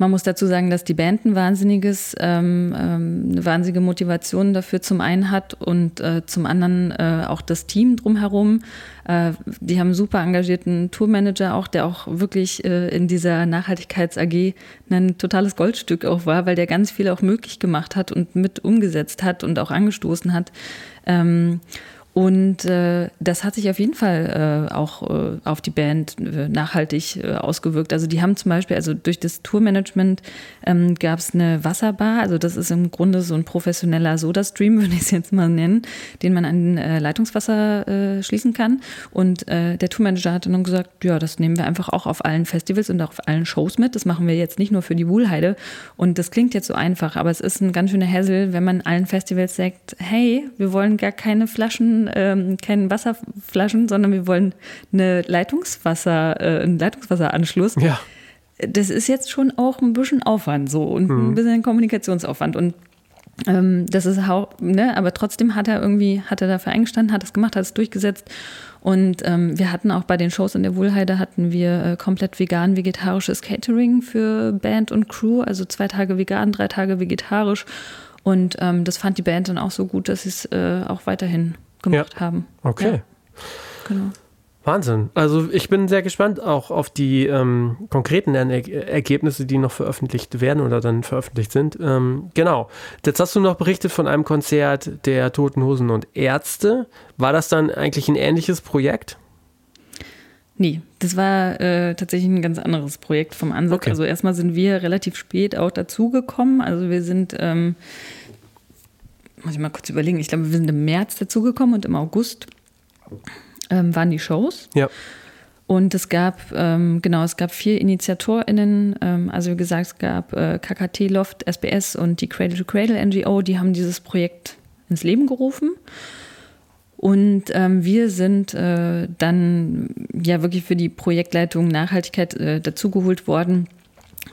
man muss dazu sagen, dass die Band ein wahnsinniges, ähm, ähm, eine wahnsinnige Motivation dafür zum einen hat und äh, zum anderen äh, auch das Team drumherum. Äh, die haben einen super engagierten Tourmanager auch, der auch wirklich äh, in dieser Nachhaltigkeits-AG ein totales Goldstück auch war, weil der ganz viel auch möglich gemacht hat und mit umgesetzt hat und auch angestoßen hat. Ähm, und äh, das hat sich auf jeden Fall äh, auch äh, auf die Band äh, nachhaltig äh, ausgewirkt. Also die haben zum Beispiel, also durch das Tourmanagement ähm, gab es eine Wasserbar. Also das ist im Grunde so ein professioneller Soda-Stream, würde ich es jetzt mal nennen, den man an äh, Leitungswasser schließen kann. Und der Tourmanager hat dann gesagt, ja, das nehmen wir einfach auch auf allen Festivals und auch auf allen Shows mit. Das machen wir jetzt nicht nur für die Wuhlheide. Und das klingt jetzt so einfach, aber es ist ein ganz schöner Hassel, wenn man allen Festivals sagt, hey, wir wollen gar keine Flaschen, ähm, keine Wasserflaschen, sondern wir wollen eine Leitungswasser, äh, einen Leitungswasseranschluss. Ja. Das ist jetzt schon auch ein bisschen Aufwand so und ein bisschen Kommunikationsaufwand. Und ähm, das ist auch, ne, aber trotzdem hat er irgendwie, hat er dafür eingestanden, hat es gemacht, hat es durchgesetzt. Und ähm, wir hatten auch bei den Shows in der Wohlheide hatten wir äh, komplett vegan, vegetarisches Catering für Band und Crew, also zwei Tage vegan, drei Tage vegetarisch. Und ähm, das fand die Band dann auch so gut, dass sie es äh, auch weiterhin gemacht Ja. haben. Okay. Ja, genau. Wahnsinn. Also ich bin sehr gespannt auch auf die ähm, konkreten er Ergebnisse, die noch veröffentlicht werden oder dann veröffentlicht sind. Ähm, genau. Jetzt hast du noch berichtet von einem Konzert der Toten Hosen und Ärzte. War das dann eigentlich ein ähnliches Projekt? Nee, das war äh, tatsächlich ein ganz anderes Projekt vom Ansatz. Okay. Also erstmal sind wir relativ spät auch dazugekommen. Also wir sind, ähm, muss ich mal kurz überlegen, ich glaube, wir sind im März dazugekommen und im August ähm, waren die Shows. Ja. Und es gab, ähm, genau, es gab vier InitiatorInnen, ähm, also wie gesagt, es gab äh, KKT Loft, SBS und die Cradle to Cradle NGO, die haben dieses Projekt ins Leben gerufen. Und ähm, wir sind äh, dann ja wirklich für die Projektleitung Nachhaltigkeit äh, dazugeholt worden,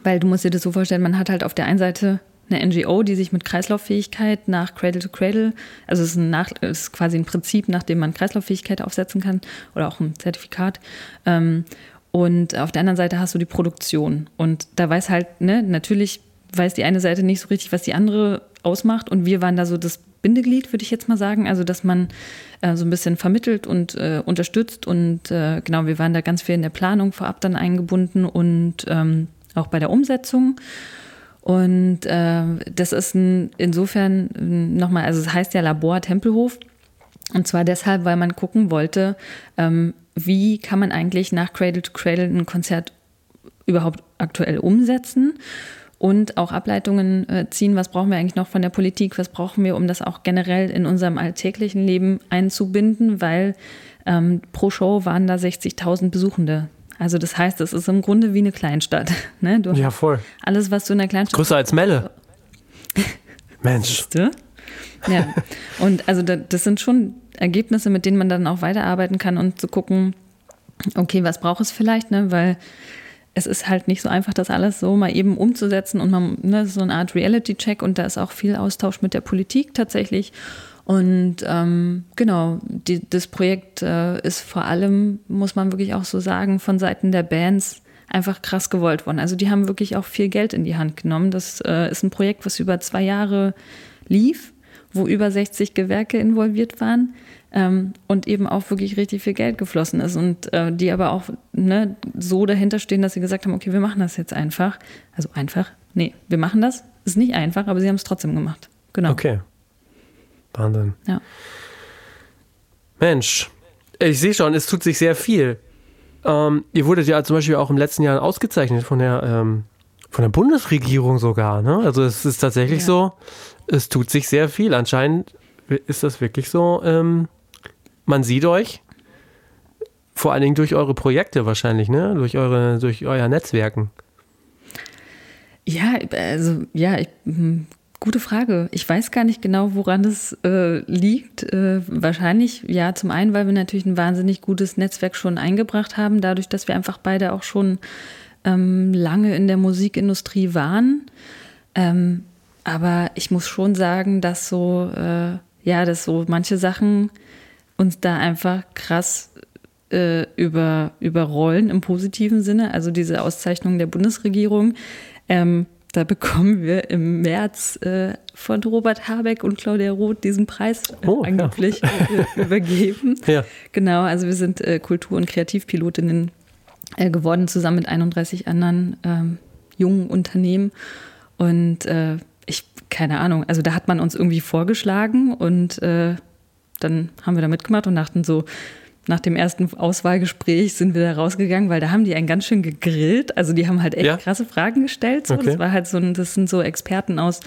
weil du musst dir das so vorstellen, man hat halt auf der einen Seite eine NGO, die sich mit Kreislauffähigkeit nach Cradle to Cradle, also es ist, nach, es ist quasi ein Prinzip, nach dem man Kreislauffähigkeit aufsetzen kann oder auch ein Zertifikat. Ähm, und auf der anderen Seite hast du die Produktion. Und da weiß halt, ne, natürlich weiß die eine Seite nicht so richtig, was die andere ausmacht. Und wir waren da so das Bindeglied, würde ich jetzt mal sagen. Also, dass man äh, so ein bisschen vermittelt und äh, unterstützt. Und äh, genau, wir waren da ganz viel in der Planung vorab dann eingebunden und ähm, auch bei der Umsetzung. Und äh, das ist ein, insofern nochmal, also es heißt ja Labor Tempelhof. Und zwar deshalb, weil man gucken wollte, ähm, wie kann man eigentlich nach Cradle to Cradle ein Konzert überhaupt aktuell umsetzen und auch Ableitungen äh, ziehen, was brauchen wir eigentlich noch von der Politik, was brauchen wir, um das auch generell in unserem alltäglichen Leben einzubinden, weil ähm, pro Show waren da 60.000 Besuchende. Also das heißt, es ist im Grunde wie eine Kleinstadt. Ne? Du Ja, voll. alles, was du in der Kleinstadt Größer als Melle. Mensch. Du? Ja, und also da, das sind schon Ergebnisse, mit denen man dann auch weiterarbeiten kann und zu gucken, okay, was braucht es vielleicht, ne? Weil es ist halt nicht so einfach, das alles so mal eben umzusetzen und man, ne, so eine Art Reality-Check und da ist auch viel Austausch mit der Politik tatsächlich. Und ähm, genau, die, das Projekt äh, ist vor allem, muss man wirklich auch so sagen, von Seiten der Bands einfach krass gewollt worden. Also die haben wirklich auch viel Geld in die Hand genommen. Das äh, ist ein Projekt, was über zwei Jahre lief, wo über 60 Gewerke involviert waren ähm, und eben auch wirklich richtig viel Geld geflossen ist und äh, die aber auch ne, so dahinter stehen, dass sie gesagt haben, okay, wir machen das jetzt einfach. Also einfach, nee, wir machen das. Ist nicht einfach, aber sie haben es trotzdem gemacht. Genau. Okay. Wahnsinn. Ja. Mensch, ich sehe schon, es tut sich sehr viel. Ähm, ihr wurdet ja zum Beispiel auch im letzten Jahr ausgezeichnet von der, ähm, von der Bundesregierung sogar. Ne? Also es ist tatsächlich Ja. so, es tut sich sehr viel. Anscheinend ist das wirklich so. Ähm, man sieht euch, vor allen Dingen durch eure Projekte wahrscheinlich, ne? Durch eure, durch euer Netzwerken. Ja, also ja, ich, hm, gute Frage. Ich weiß gar nicht genau, woran es äh, liegt. Äh, wahrscheinlich, ja, zum einen, weil wir natürlich ein wahnsinnig gutes Netzwerk schon eingebracht haben, dadurch, dass wir einfach beide auch schon ähm, lange in der Musikindustrie waren. Ähm, aber ich muss schon sagen, dass so, äh, ja, dass so manche Sachen uns da einfach krass äh, über, überrollen im positiven Sinne. Also diese Auszeichnung der Bundesregierung. Ähm, da bekommen wir im März äh, von Robert Habeck und Claudia Roth diesen Preis äh, Oh, ja. angeblich äh, übergeben. Ja. Genau, also wir sind äh, Kultur- und Kreativpilotinnen äh, geworden, zusammen mit 31 anderen ähm, jungen Unternehmen. Und äh, ich, keine Ahnung, also da hat man uns irgendwie vorgeschlagen und dann haben wir da mitgemacht und dachten so, nach dem ersten Auswahlgespräch sind wir da rausgegangen, weil da haben die einen ganz schön gegrillt. Also die haben halt echt Ja? krasse Fragen gestellt. So. Okay. Das war halt so ein, das sind so Experten aus,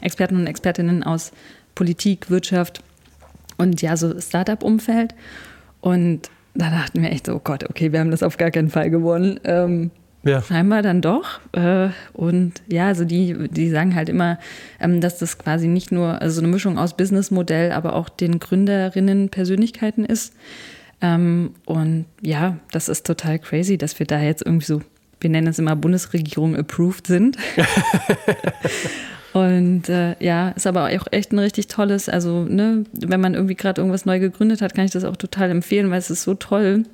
Experten und Expertinnen aus Politik, Wirtschaft und ja, so Startup-Umfeld. Und da dachten wir echt so, oh Gott, okay, wir haben das auf gar keinen Fall gewonnen. Ähm, Ja. Scheinbar dann doch. Äh, und ja, also die, die sagen halt immer, ähm, dass das quasi nicht nur also so eine Mischung aus Businessmodell, aber auch den Gründerinnen Persönlichkeiten ist. Ähm, und ja, das ist total crazy, dass wir da jetzt irgendwie so, wir nennen es immer Bundesregierung approved sind. Und äh, ja, ist aber auch echt ein richtig tolles, also ne, wenn man irgendwie gerade irgendwas neu gegründet hat, kann ich das auch total empfehlen, weil es ist so toll.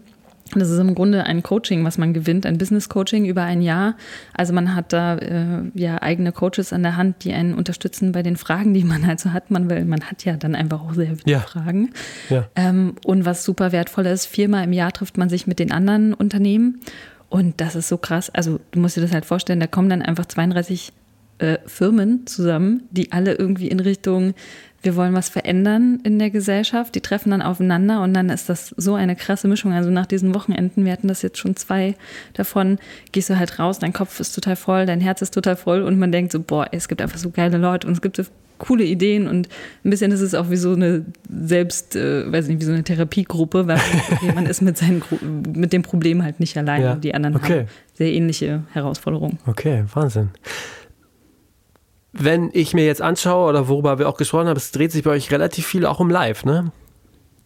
Das ist im Grunde ein Coaching, was man gewinnt, ein Business Coaching über ein Jahr. Also man hat da äh, ja eigene Coaches an der Hand, die einen unterstützen bei den Fragen, die man halt so hat. Man, weil man hat ja dann einfach auch sehr viele Ja. Fragen. Ja. Ähm, und was super wertvoll ist, viermal im Jahr trifft man sich mit den anderen Unternehmen. Und das ist so krass. Also du musst dir das halt vorstellen, da kommen dann einfach 32 äh, Firmen zusammen, die alle irgendwie in Richtung, wir wollen was verändern in der Gesellschaft. Die treffen dann aufeinander und dann ist das so eine krasse Mischung. Also nach diesen Wochenenden, wir hatten das jetzt schon zwei davon, gehst du halt raus, dein Kopf ist total voll, dein Herz ist total voll und man denkt so, boah, es gibt einfach so geile Leute und es gibt so coole Ideen und ein bisschen ist es auch wie so eine selbst, äh, weiß nicht, wie so eine Therapiegruppe, weil okay, man ist mit seinen mit dem Problem halt nicht allein. Ja, die anderen okay. haben sehr ähnliche Herausforderungen. Okay, Wahnsinn. Wenn ich mir jetzt anschaue oder worüber wir auch gesprochen haben, es dreht sich bei euch relativ viel auch um Live, ne?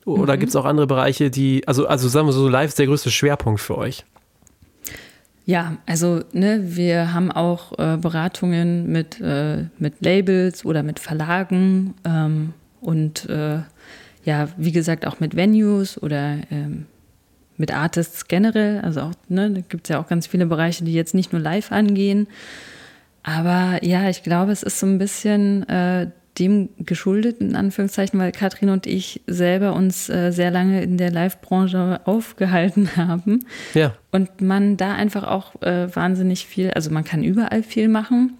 Oder gibt es auch andere Bereiche, die, also, also sagen wir so, Live ist der größte Schwerpunkt für euch. Ja, also ne, wir haben auch äh, Beratungen mit, äh, mit Labels oder mit Verlagen ähm, und äh, ja, wie gesagt, auch mit Venues oder ähm, mit Artists generell. Also auch, ne, da gibt es ja auch ganz viele Bereiche, die jetzt nicht nur live angehen. Aber ja, ich glaube, es ist so ein bisschen äh, dem geschuldet, in Anführungszeichen, weil Katrin und ich selber uns äh, sehr lange in der Live-Branche aufgehalten haben. Ja. Und man da einfach auch äh, wahnsinnig viel, also man kann überall viel machen.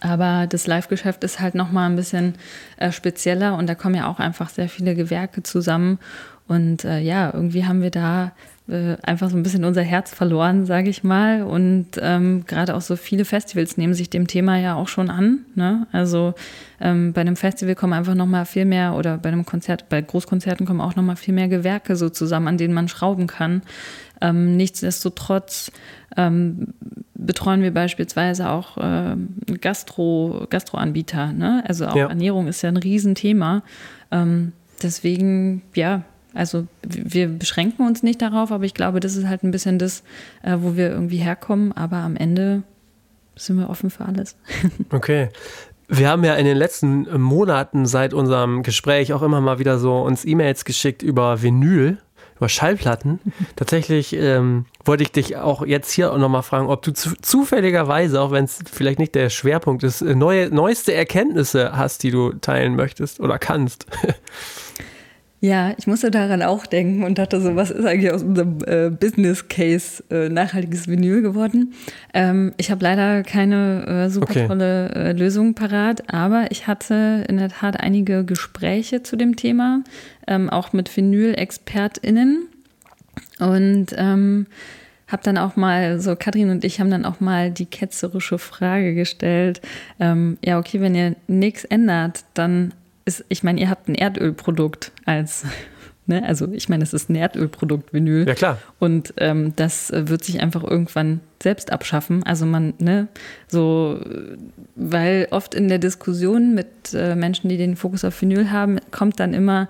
Aber das Live-Geschäft ist halt nochmal ein bisschen äh, spezieller und da kommen ja auch einfach sehr viele Gewerke zusammen. Und äh, ja, irgendwie haben wir da äh, einfach so ein bisschen unser Herz verloren, sage ich mal. Und ähm, gerade auch so viele Festivals nehmen sich dem Thema ja auch schon an. Ne? Also ähm, bei einem Festival kommen einfach nochmal viel mehr oder bei einem Konzert, bei Großkonzerten kommen auch nochmal viel mehr Gewerke so zusammen, an denen man schrauben kann. Ähm, nichtsdestotrotz ähm, betreuen wir beispielsweise auch ähm, Gastro, Gastroanbieter. Ne? Also auch Ja. Ernährung ist ja ein Riesenthema. Ähm, deswegen, ja, also wir beschränken uns nicht darauf, aber ich glaube, das ist halt ein bisschen das, äh, wo wir irgendwie herkommen. Aber am Ende sind wir offen für alles. Okay. Wir haben ja in den letzten Monaten seit unserem Gespräch auch immer mal wieder so uns E-Mails geschickt über Vinyl, über Schallplatten. Tatsächlich ähm, wollte ich dich auch jetzt hier nochmal fragen, ob du zu, zufälligerweise, auch wenn es vielleicht nicht der Schwerpunkt ist, neue, neueste Erkenntnisse hast, die du teilen möchtest oder kannst. Ja, ich musste daran auch denken und dachte so, was ist eigentlich aus unserem äh, Business Case äh, nachhaltiges Vinyl geworden? Ähm, ich habe leider keine äh, super okay. tolle äh, Lösung parat, aber ich hatte in der Tat einige Gespräche zu dem Thema, ähm, auch mit Vinyl-ExpertInnen und ähm, habe dann auch mal, so Katrin und ich haben dann auch mal die ketzerische Frage gestellt, ähm, ja okay, wenn ihr nichts ändert, dann ist, ich meine, ihr habt ein Erdölprodukt als, ne, also ich meine, es ist ein Erdölprodukt, Vinyl. Ja, klar. Und ähm, das wird sich einfach irgendwann selbst abschaffen. Also man, ne, so, weil oft in der Diskussion mit äh, Menschen, die den Fokus auf Vinyl haben, kommt dann immer,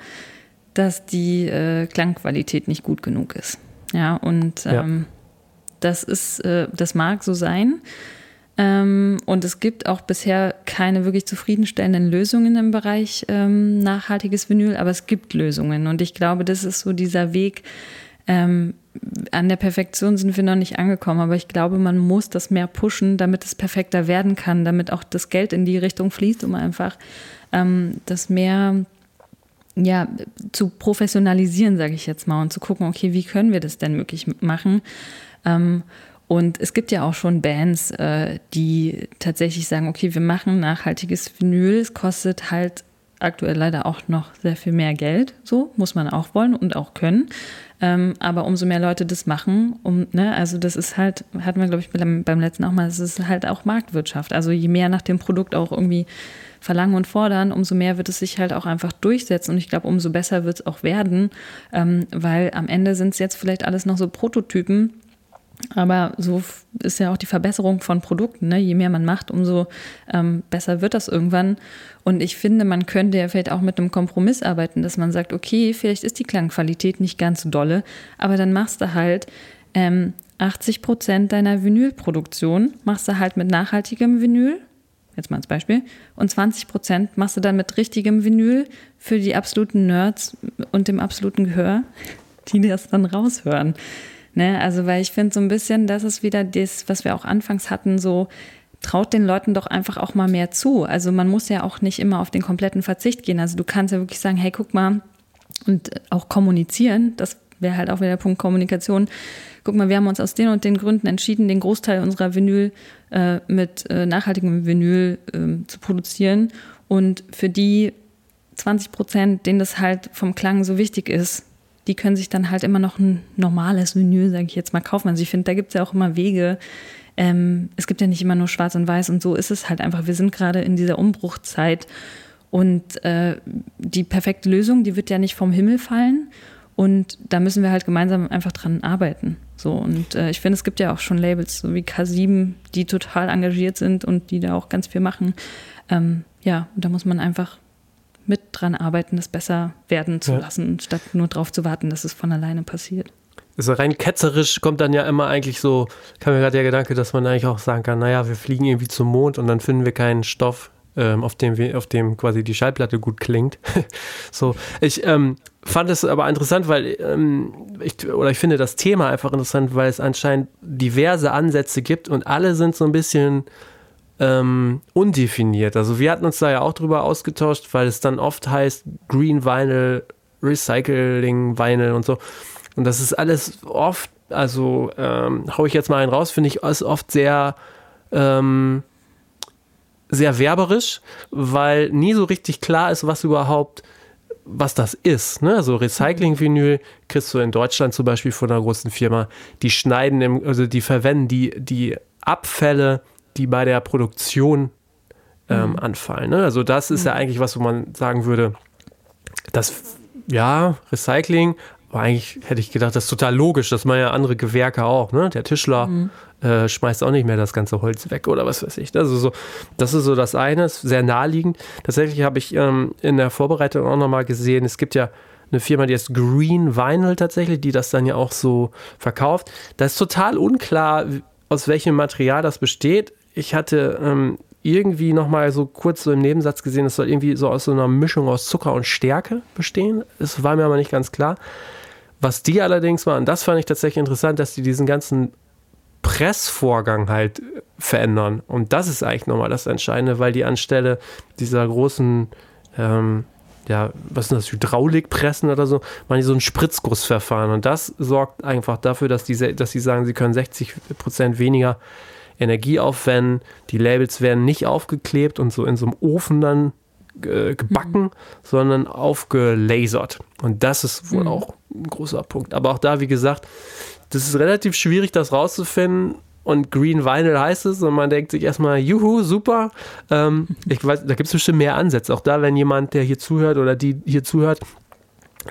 dass die äh, Klangqualität nicht gut genug ist. Ja, und ähm, ja. das ist, äh, das mag so sein. Ähm, und es gibt auch bisher keine wirklich zufriedenstellenden Lösungen im Bereich ähm, nachhaltiges Vinyl, aber es gibt Lösungen. Und ich glaube, das ist so dieser Weg. Ähm, an der Perfektion sind wir noch nicht angekommen, aber ich glaube, man muss das mehr pushen, damit es perfekter werden kann, damit auch das Geld in die Richtung fließt, um einfach das mehr ja, zu professionalisieren, sage ich jetzt mal, und zu gucken, okay, wie können wir das denn möglich machen? Ähm, und es gibt ja auch schon Bands, äh, die tatsächlich sagen, okay, wir machen nachhaltiges Vinyl. Es kostet halt aktuell leider auch noch sehr viel mehr Geld. So muss man auch wollen und auch können. Ähm, aber umso mehr Leute das machen, um, ne, also das ist halt, hatten wir, glaube ich, beim, beim letzten auch mal, es ist halt auch Marktwirtschaft. Also je mehr nach dem Produkt auch irgendwie verlangen und fordern, umso mehr wird es sich halt auch einfach durchsetzen. Und ich glaube, umso besser wird es auch werden, ähm, weil am Ende sind es jetzt vielleicht alles noch so Prototypen, aber so ist ja auch die Verbesserung von Produkten. Ne? Je mehr man macht, umso ähm, besser wird das irgendwann. Und ich finde, man könnte ja vielleicht auch mit einem Kompromiss arbeiten, dass man sagt, okay, vielleicht ist die Klangqualität nicht ganz so dolle, aber dann machst du halt ähm, 80 Prozent deiner Vinylproduktion machst du halt mit nachhaltigem Vinyl. Jetzt mal als Beispiel. Und 20 Prozent machst du dann mit richtigem Vinyl für die absoluten Nerds und dem absoluten Gehör, die das dann raushören. Ne? Also, weil ich finde so ein bisschen, das ist wieder das, was wir auch anfangs hatten, so traut den Leuten doch einfach auch mal mehr zu. Also man muss ja auch nicht immer auf den kompletten Verzicht gehen. Also du kannst ja wirklich sagen, hey, guck mal, und auch kommunizieren, das wäre halt auch wieder der Punkt Kommunikation. Guck mal, wir haben uns aus den und den Gründen entschieden, den Großteil unserer Vinyl äh, mit äh, nachhaltigem Vinyl äh, zu produzieren. Und für die 20 Prozent, denen das halt vom Klang so wichtig ist, die können sich dann halt immer noch ein normales Vinyl, sage ich jetzt mal, kaufen. Also ich finde, da gibt es ja auch immer Wege. Ähm, es gibt ja nicht immer nur schwarz und weiß und so ist es halt einfach. Wir sind gerade in dieser Umbruchzeit und äh, die perfekte Lösung, die wird ja nicht vom Himmel fallen. Und da müssen wir halt gemeinsam einfach dran arbeiten. So, und äh, ich finde, es gibt ja auch schon Labels, so wie K7, die total engagiert sind und die da auch ganz viel machen. Ähm, ja, und da muss man einfach mit dran arbeiten, das besser werden zu ja. lassen, statt nur darauf zu warten, dass es von alleine passiert. Also rein ketzerisch kommt dann ja immer eigentlich so, kam mir gerade der Gedanke, dass man eigentlich auch sagen kann, naja, wir fliegen irgendwie zum Mond und dann finden wir keinen Stoff, ähm, auf, dem wir, auf dem quasi die Schallplatte gut klingt. so, ich ähm, fand es aber interessant, weil ähm, ich, oder ich finde das Thema einfach interessant, weil es anscheinend diverse Ansätze gibt und alle sind so ein bisschen ähm, undefiniert. Also wir hatten uns da ja auch drüber ausgetauscht, weil es dann oft heißt Green Vinyl, Recycling Vinyl und so. Und das ist alles oft, also ähm, hau ich jetzt mal einen raus, finde ich, ist oft sehr, ähm, sehr werberisch, weil nie so richtig klar ist, was überhaupt was das ist. Ne? Also Recycling-Vinyl kriegst du in Deutschland zum Beispiel von einer großen Firma. Die schneiden, im, also die verwenden die, die Abfälle die bei der Produktion ähm, mhm. anfallen. Ne? Also das ist mhm. ja eigentlich was, wo man sagen würde, das, ja, Recycling, aber eigentlich hätte ich gedacht, das ist total logisch, das machen ja andere Gewerke auch. Ne? Der Tischler mhm. äh, schmeißt auch nicht mehr das ganze Holz weg oder was weiß ich. Also so, das ist so das eine, ist sehr naheliegend. Tatsächlich habe ich ähm, in der Vorbereitung auch nochmal gesehen, es gibt ja eine Firma, die ist Green Vinyl tatsächlich, die das dann ja auch so verkauft. Da ist total unklar, aus welchem Material das besteht ich hatte ähm, irgendwie nochmal so kurz so im Nebensatz gesehen, es soll irgendwie so aus so einer Mischung aus Zucker und Stärke bestehen. Es war mir aber nicht ganz klar. Was die allerdings waren, das fand ich tatsächlich interessant, dass die diesen ganzen Pressvorgang halt verändern. Und das ist eigentlich nochmal das Entscheidende, weil die anstelle dieser großen, ähm, ja, was sind das, Hydraulikpressen oder so, machen die so ein Spritzgussverfahren. Und das sorgt einfach dafür, dass die, dass die sagen, sie können 60 Prozent weniger Energie aufwenden. Die Labels werden nicht aufgeklebt und so in so einem Ofen dann äh, gebacken, mhm. sondern aufgelasert. Und das ist wohl mhm. auch ein großer Punkt. Aber auch da, wie gesagt, das ist relativ schwierig, das rauszufinden. Und Green Vinyl heißt es und man denkt sich erstmal, juhu, super. Ähm, ich weiß, da gibt es bestimmt mehr Ansätze. Auch da, wenn jemand, der hier zuhört oder die hier zuhört,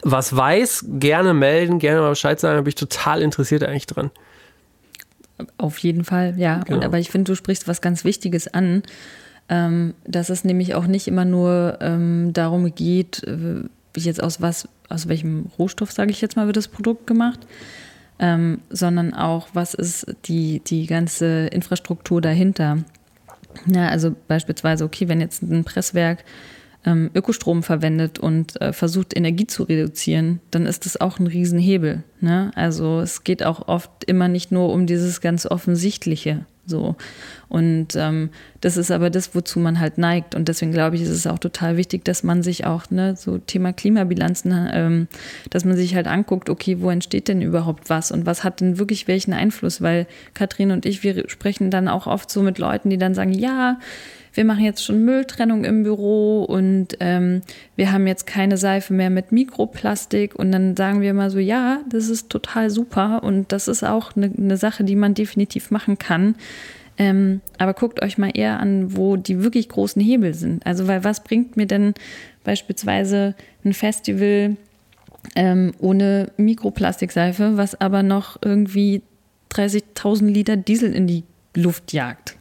was weiß, gerne melden, gerne mal Bescheid sagen, da bin ich total interessiert eigentlich dran. Auf jeden Fall, ja. Genau. Und, aber ich finde, du sprichst was ganz Wichtiges an, ähm, dass es nämlich auch nicht immer nur ähm, darum geht, äh, jetzt aus was, aus welchem Rohstoff, sage ich jetzt mal, wird das Produkt gemacht, ähm, sondern auch, was ist die, die ganze Infrastruktur dahinter. Ja, also beispielsweise, okay, wenn jetzt ein Presswerk ähm, Ökostrom verwendet und äh, versucht, Energie zu reduzieren, dann ist das auch ein Riesenhebel. Ne? Also es geht auch oft immer nicht nur um dieses ganz Offensichtliche. So. Und ähm, das ist aber das, wozu man halt neigt. Und deswegen glaube ich, ist es auch total wichtig, dass man sich auch, ne, so Thema Klimabilanzen, ähm, dass man sich halt anguckt, okay, wo entsteht denn überhaupt was und was hat denn wirklich welchen Einfluss? Weil Katrin und ich, wir sprechen dann auch oft so mit Leuten, die dann sagen, ja, wir machen jetzt schon Mülltrennung im Büro und ähm, wir haben jetzt keine Seife mehr mit Mikroplastik. Und dann sagen wir mal so, ja, das ist total super und das ist auch eine, eine Sache, die man definitiv machen kann. Ähm, aber guckt euch mal eher an, wo die wirklich großen Hebel sind. Also, weil was bringt mir denn beispielsweise ein Festival ähm, ohne Mikroplastikseife, was aber noch irgendwie 30.000 Liter Diesel in die Luft jagt?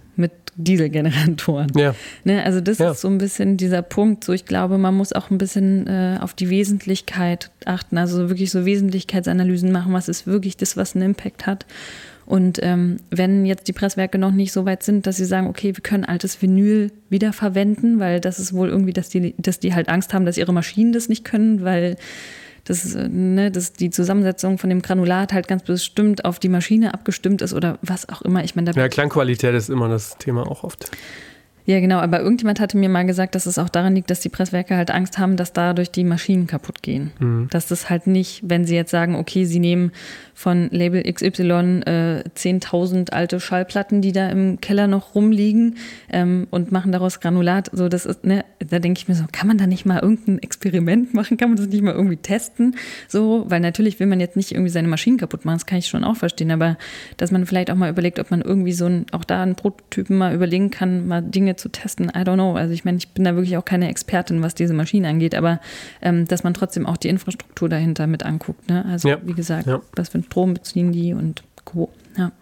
Dieselgeneratoren. Ja. Ne, also das ja. ist so ein bisschen dieser Punkt. So, ich glaube, man muss auch ein bisschen äh, auf die Wesentlichkeit achten. Also wirklich so Wesentlichkeitsanalysen machen. Was ist wirklich das, was einen Impact hat? Und ähm, wenn jetzt die Presswerke noch nicht so weit sind, dass sie sagen, okay, wir können altes Vinyl wiederverwenden, weil das ist wohl irgendwie, dass die, dass die halt Angst haben, dass ihre Maschinen das nicht können, weil dass, äh, ne, dass die Zusammensetzung von dem Granulat halt ganz bestimmt auf die Maschine abgestimmt ist oder was auch immer. Ich meine, ja, Klangqualität ist immer das Thema auch oft. Ja, genau. Aber irgendjemand hatte mir mal gesagt, dass es auch daran liegt, dass die Presswerke halt Angst haben, dass dadurch die Maschinen kaputt gehen. Mhm. Dass das halt nicht, wenn sie jetzt sagen, okay, sie nehmen von Label XY äh, 10.000 alte Schallplatten, die da im Keller noch rumliegen ähm, und machen daraus Granulat. So, das ist, ne, da denke ich mir so, kann man da nicht mal irgendein Experiment machen? Kann man das nicht mal irgendwie testen? So, weil natürlich will man jetzt nicht irgendwie seine Maschinen kaputt machen, das kann ich schon auch verstehen, aber dass man vielleicht auch mal überlegt, ob man irgendwie so ein, auch da einen Prototypen mal überlegen kann, mal Dinge zu testen. I don't know. Also ich meine, ich bin da wirklich auch keine Expertin, was diese Maschinen angeht, aber ähm, dass man trotzdem auch die Infrastruktur dahinter mit anguckt. Ne? Also ja. wie gesagt, ja. was für ein Strom beziehen die und Co. Ja,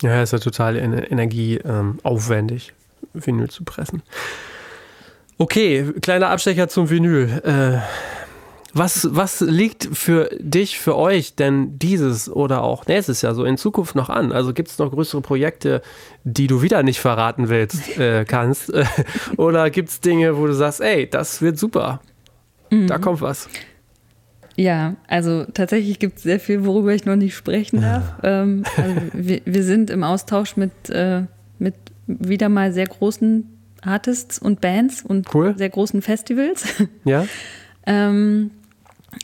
ja ist ja total energieaufwendig, ähm, Vinyl zu pressen. Okay, kleiner Abstecher zum Vinyl. Äh, was, was liegt für dich, für euch denn dieses oder auch nächstes Jahr so in Zukunft noch an? Also gibt es noch größere Projekte, die du wieder nicht verraten willst, äh, kannst? oder gibt es Dinge, wo du sagst, ey, das wird super, mhm. da kommt was? Ja, also tatsächlich gibt es sehr viel, worüber ich noch nicht sprechen darf. ähm, also wir, wir, sind im Austausch mit, äh, mit wieder mal sehr großen Artists und Bands und cool. sehr großen Festivals. Ja. ähm,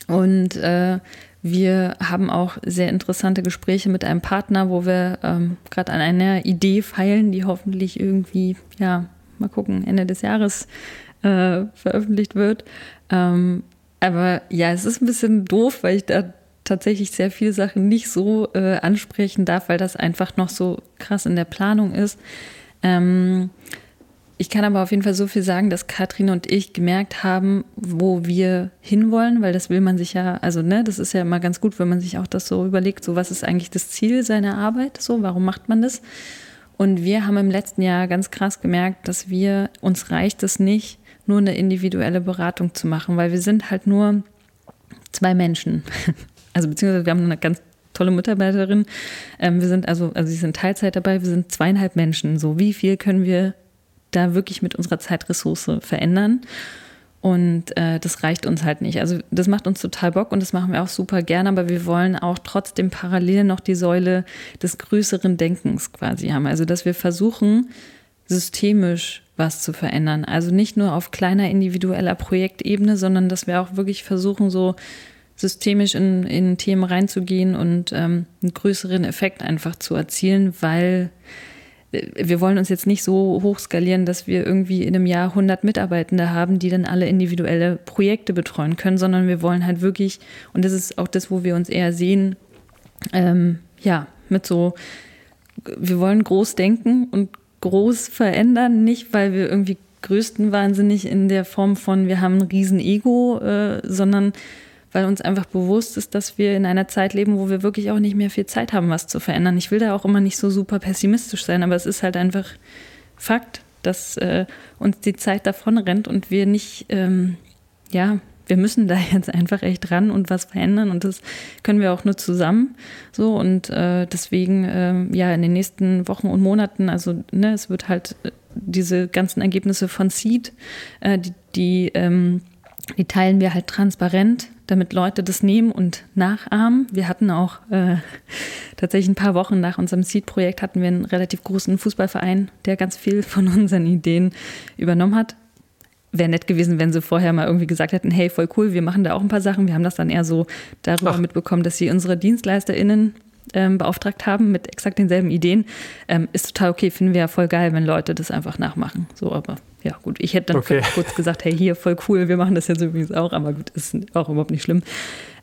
und äh, wir haben auch sehr interessante Gespräche mit einem Partner, wo wir ähm, gerade an einer Idee feilen, die hoffentlich irgendwie, ja, mal gucken, Ende des Jahres äh, veröffentlicht wird. Ähm, aber ja, es ist ein bisschen doof, weil ich da tatsächlich sehr viele Sachen nicht so äh, ansprechen darf, weil das einfach noch so krass in der Planung ist. Ähm, ich kann aber auf jeden Fall so viel sagen, dass Katrin und ich gemerkt haben, wo wir hinwollen, weil das will man sich ja, also ne, das ist ja immer ganz gut, wenn man sich auch das so überlegt, so was ist eigentlich das Ziel seiner Arbeit, so warum macht man das? Und wir haben im letzten Jahr ganz krass gemerkt, dass wir uns reicht es nicht, nur eine individuelle Beratung zu machen, weil wir sind halt nur zwei Menschen. Also beziehungsweise wir haben eine ganz tolle Mitarbeiterin. Ähm, wir sind also, also sie sind Teilzeit dabei, wir sind zweieinhalb Menschen. So, wie viel können wir da wirklich mit unserer Zeitressource verändern. Und äh, das reicht uns halt nicht. Also das macht uns total Bock und das machen wir auch super gerne, aber wir wollen auch trotzdem parallel noch die Säule des größeren Denkens quasi haben. Also dass wir versuchen, systemisch was zu verändern. Also nicht nur auf kleiner individueller Projektebene, sondern dass wir auch wirklich versuchen, so systemisch in, in Themen reinzugehen und ähm, einen größeren Effekt einfach zu erzielen, weil wir wollen uns jetzt nicht so hoch skalieren, dass wir irgendwie in einem Jahr 100 Mitarbeitende haben, die dann alle individuelle Projekte betreuen können, sondern wir wollen halt wirklich, und das ist auch das, wo wir uns eher sehen, ähm, ja, mit so, wir wollen groß denken und groß verändern, nicht weil wir irgendwie größtenwahnsinnig in der Form von, wir haben ein riesen Ego, äh, sondern weil uns einfach bewusst ist, dass wir in einer Zeit leben, wo wir wirklich auch nicht mehr viel Zeit haben, was zu verändern. Ich will da auch immer nicht so super pessimistisch sein, aber es ist halt einfach Fakt, dass äh, uns die Zeit davon rennt und wir nicht, ähm, ja, wir müssen da jetzt einfach echt ran und was verändern und das können wir auch nur zusammen. So und äh, deswegen, äh, ja, in den nächsten Wochen und Monaten, also ne, es wird halt äh, diese ganzen Ergebnisse von Seed, äh, die, die, ähm, die teilen wir halt transparent damit Leute das nehmen und nachahmen. Wir hatten auch äh, tatsächlich ein paar Wochen nach unserem Seed-Projekt hatten wir einen relativ großen Fußballverein, der ganz viel von unseren Ideen übernommen hat. Wäre nett gewesen, wenn sie vorher mal irgendwie gesagt hätten, hey, voll cool, wir machen da auch ein paar Sachen. Wir haben das dann eher so darüber Ach. mitbekommen, dass sie unsere DienstleisterInnen ähm, beauftragt haben mit exakt denselben Ideen. Ähm, ist total okay, finden wir ja voll geil, wenn Leute das einfach nachmachen. So, aber ja, gut, ich hätte dann okay. kurz gesagt, hey, hier, voll cool, wir machen das jetzt übrigens auch, aber gut, ist auch überhaupt nicht schlimm.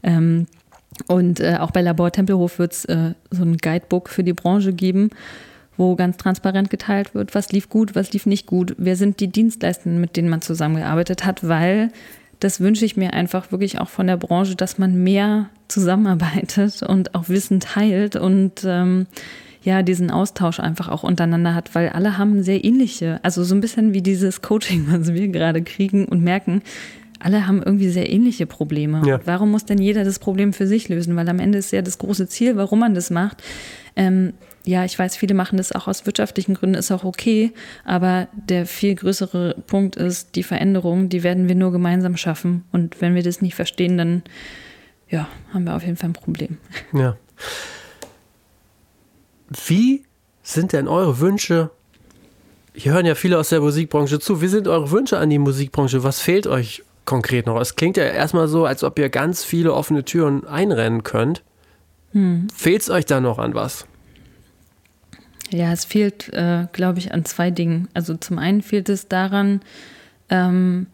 Ähm, und äh, auch bei Labor Tempelhof wird es äh, so ein Guidebook für die Branche geben, wo ganz transparent geteilt wird, was lief gut, was lief nicht gut, wer sind die Dienstleister, mit denen man zusammengearbeitet hat, weil das wünsche ich mir einfach wirklich auch von der Branche, dass man mehr zusammenarbeitet und auch Wissen teilt und ähm, ja, diesen Austausch einfach auch untereinander hat, weil alle haben sehr ähnliche, also so ein bisschen wie dieses Coaching, was wir gerade kriegen und merken, alle haben irgendwie sehr ähnliche Probleme. Ja. Warum muss denn jeder das Problem für sich lösen? Weil am Ende ist ja das große Ziel, warum man das macht. Ähm, ja, ich weiß, viele machen das auch aus wirtschaftlichen Gründen, ist auch okay. Aber der viel größere Punkt ist, die Veränderung, die werden wir nur gemeinsam schaffen. Und wenn wir das nicht verstehen, dann ja, haben wir auf jeden Fall ein Problem. Ja. Wie sind denn eure Wünsche? Hier hören ja viele aus der Musikbranche zu. Wie sind eure Wünsche an die Musikbranche? Was fehlt euch konkret noch? Es klingt ja erstmal so, als ob ihr ganz viele offene Türen einrennen könnt. Hm. Fehlt es euch da noch an was? Ja, es fehlt, äh, glaube ich, an zwei Dingen. Also zum einen fehlt es daran, ähm,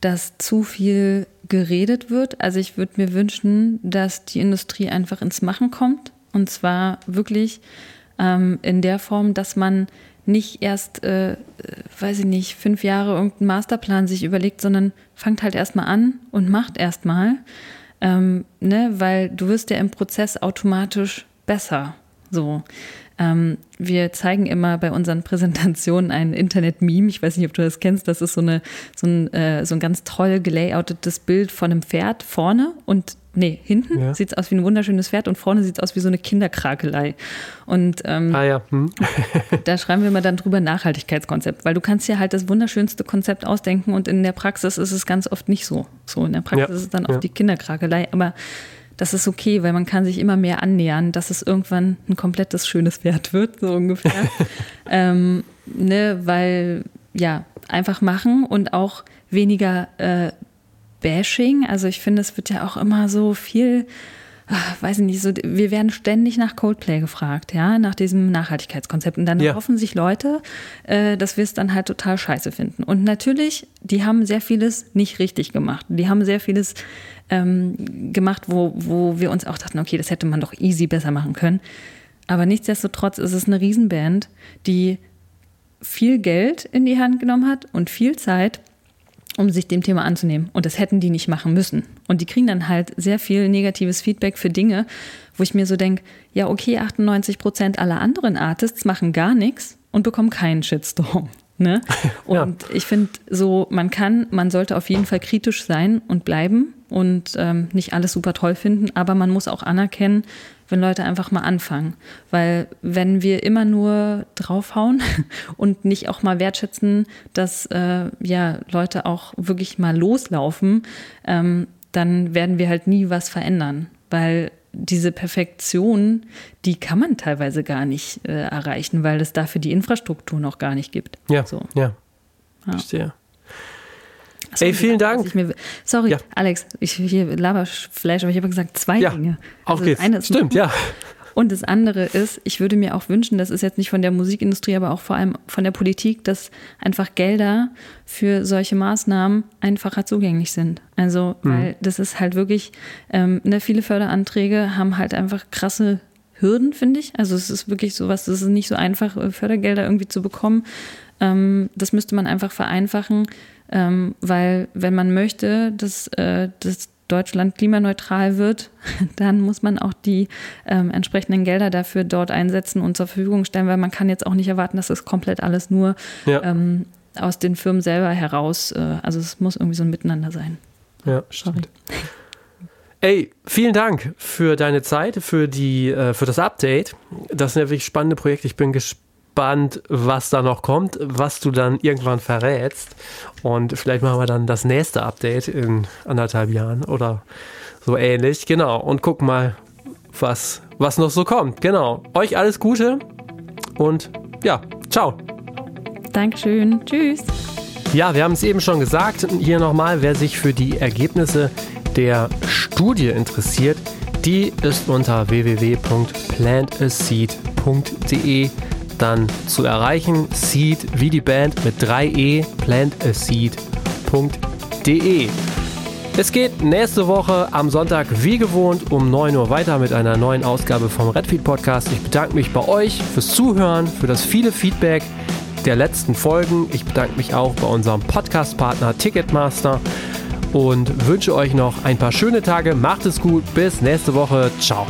dass zu viel geredet wird. Also ich würde mir wünschen, dass die Industrie einfach ins Machen kommt. Und zwar wirklich ähm, in der Form, dass man nicht erst, äh, weiß ich nicht, fünf Jahre irgendeinen Masterplan sich überlegt, sondern fangt halt erstmal an und macht erstmal. Ähm, ne? Weil du wirst ja im Prozess automatisch besser. So. Ähm, wir zeigen immer bei unseren Präsentationen ein Internet-Meme. Ich weiß nicht, ob du das kennst. Das ist so, eine, so, ein, äh, so ein ganz toll gelayoutetes Bild von einem Pferd vorne und Nee, hinten ja. sieht es aus wie ein wunderschönes Pferd und vorne sieht es aus wie so eine Kinderkrakelei. Und ähm, ah, ja. hm. da schreiben wir mal dann drüber Nachhaltigkeitskonzept, weil du kannst ja halt das wunderschönste Konzept ausdenken und in der Praxis ist es ganz oft nicht so. So in der Praxis ja. ist es dann oft die Kinderkrakelei, aber das ist okay, weil man kann sich immer mehr annähern, dass es irgendwann ein komplettes schönes Pferd wird, so ungefähr. ähm, ne, weil ja, einfach machen und auch weniger äh, Bashing. Also ich finde, es wird ja auch immer so viel, weiß ich nicht, so, wir werden ständig nach Coldplay gefragt, ja, nach diesem Nachhaltigkeitskonzept. Und dann ja. hoffen sich Leute, äh, dass wir es dann halt total scheiße finden. Und natürlich, die haben sehr vieles nicht richtig gemacht. Die haben sehr vieles ähm, gemacht, wo, wo wir uns auch dachten, okay, das hätte man doch easy besser machen können. Aber nichtsdestotrotz ist es eine Riesenband, die viel Geld in die Hand genommen hat und viel Zeit um sich dem Thema anzunehmen. Und das hätten die nicht machen müssen. Und die kriegen dann halt sehr viel negatives Feedback für Dinge, wo ich mir so denke, ja, okay, 98 Prozent aller anderen Artists machen gar nichts und bekommen keinen Shitstorm. Ne? Und ja. ich finde so, man kann, man sollte auf jeden Fall kritisch sein und bleiben und ähm, nicht alles super toll finden, aber man muss auch anerkennen, wenn Leute einfach mal anfangen. Weil wenn wir immer nur draufhauen und nicht auch mal wertschätzen, dass äh, ja Leute auch wirklich mal loslaufen, ähm, dann werden wir halt nie was verändern. Weil diese Perfektion, die kann man teilweise gar nicht äh, erreichen, weil es dafür die Infrastruktur noch gar nicht gibt. Ja, so. ja. ja. Verstehe. Ey, vielen Dank. Mir, sorry, ja. Alex, ich hier Laberfleisch, aber ich habe gesagt zwei ja, Dinge. Auf also geht's. Stimmt, ja. Und das andere ist, ich würde mir auch wünschen, das ist jetzt nicht von der Musikindustrie, aber auch vor allem von der Politik, dass einfach Gelder für solche Maßnahmen einfacher zugänglich sind. Also, mhm. weil das ist halt wirklich, ähm, ne, viele Förderanträge haben halt einfach krasse Hürden, finde ich. Also es ist wirklich sowas, es ist nicht so einfach, äh, Fördergelder irgendwie zu bekommen. Ähm, das müsste man einfach vereinfachen, ähm, weil wenn man möchte, dass, äh, dass Deutschland klimaneutral wird, dann muss man auch die ähm, entsprechenden Gelder dafür dort einsetzen und zur Verfügung stellen, weil man kann jetzt auch nicht erwarten, dass das komplett alles nur ja. ähm, aus den Firmen selber heraus, äh, also es muss irgendwie so ein Miteinander sein. Ja, stimmt. Ey, vielen Dank für deine Zeit, für, die, äh, für das Update. Das sind ja wirklich spannende Projekte. Ich bin gespannt gespannt, was da noch kommt, was du dann irgendwann verrätst. Und vielleicht machen wir dann das nächste Update in anderthalb Jahren oder so ähnlich. Genau. Und gucken mal, was, was noch so kommt. Genau. Euch alles Gute und ja, ciao. Dankeschön. Tschüss. Ja, wir haben es eben schon gesagt. Hier nochmal, wer sich für die Ergebnisse der Studie interessiert, die ist unter www.plantaseed.de dann zu erreichen. Seed wie die Band mit 3e plantaseed.de. Es geht nächste Woche am Sonntag wie gewohnt um 9 Uhr weiter mit einer neuen Ausgabe vom Redfeed Podcast. Ich bedanke mich bei euch fürs Zuhören, für das viele Feedback der letzten Folgen. Ich bedanke mich auch bei unserem Podcast-Partner Ticketmaster und wünsche euch noch ein paar schöne Tage. Macht es gut. Bis nächste Woche. Ciao.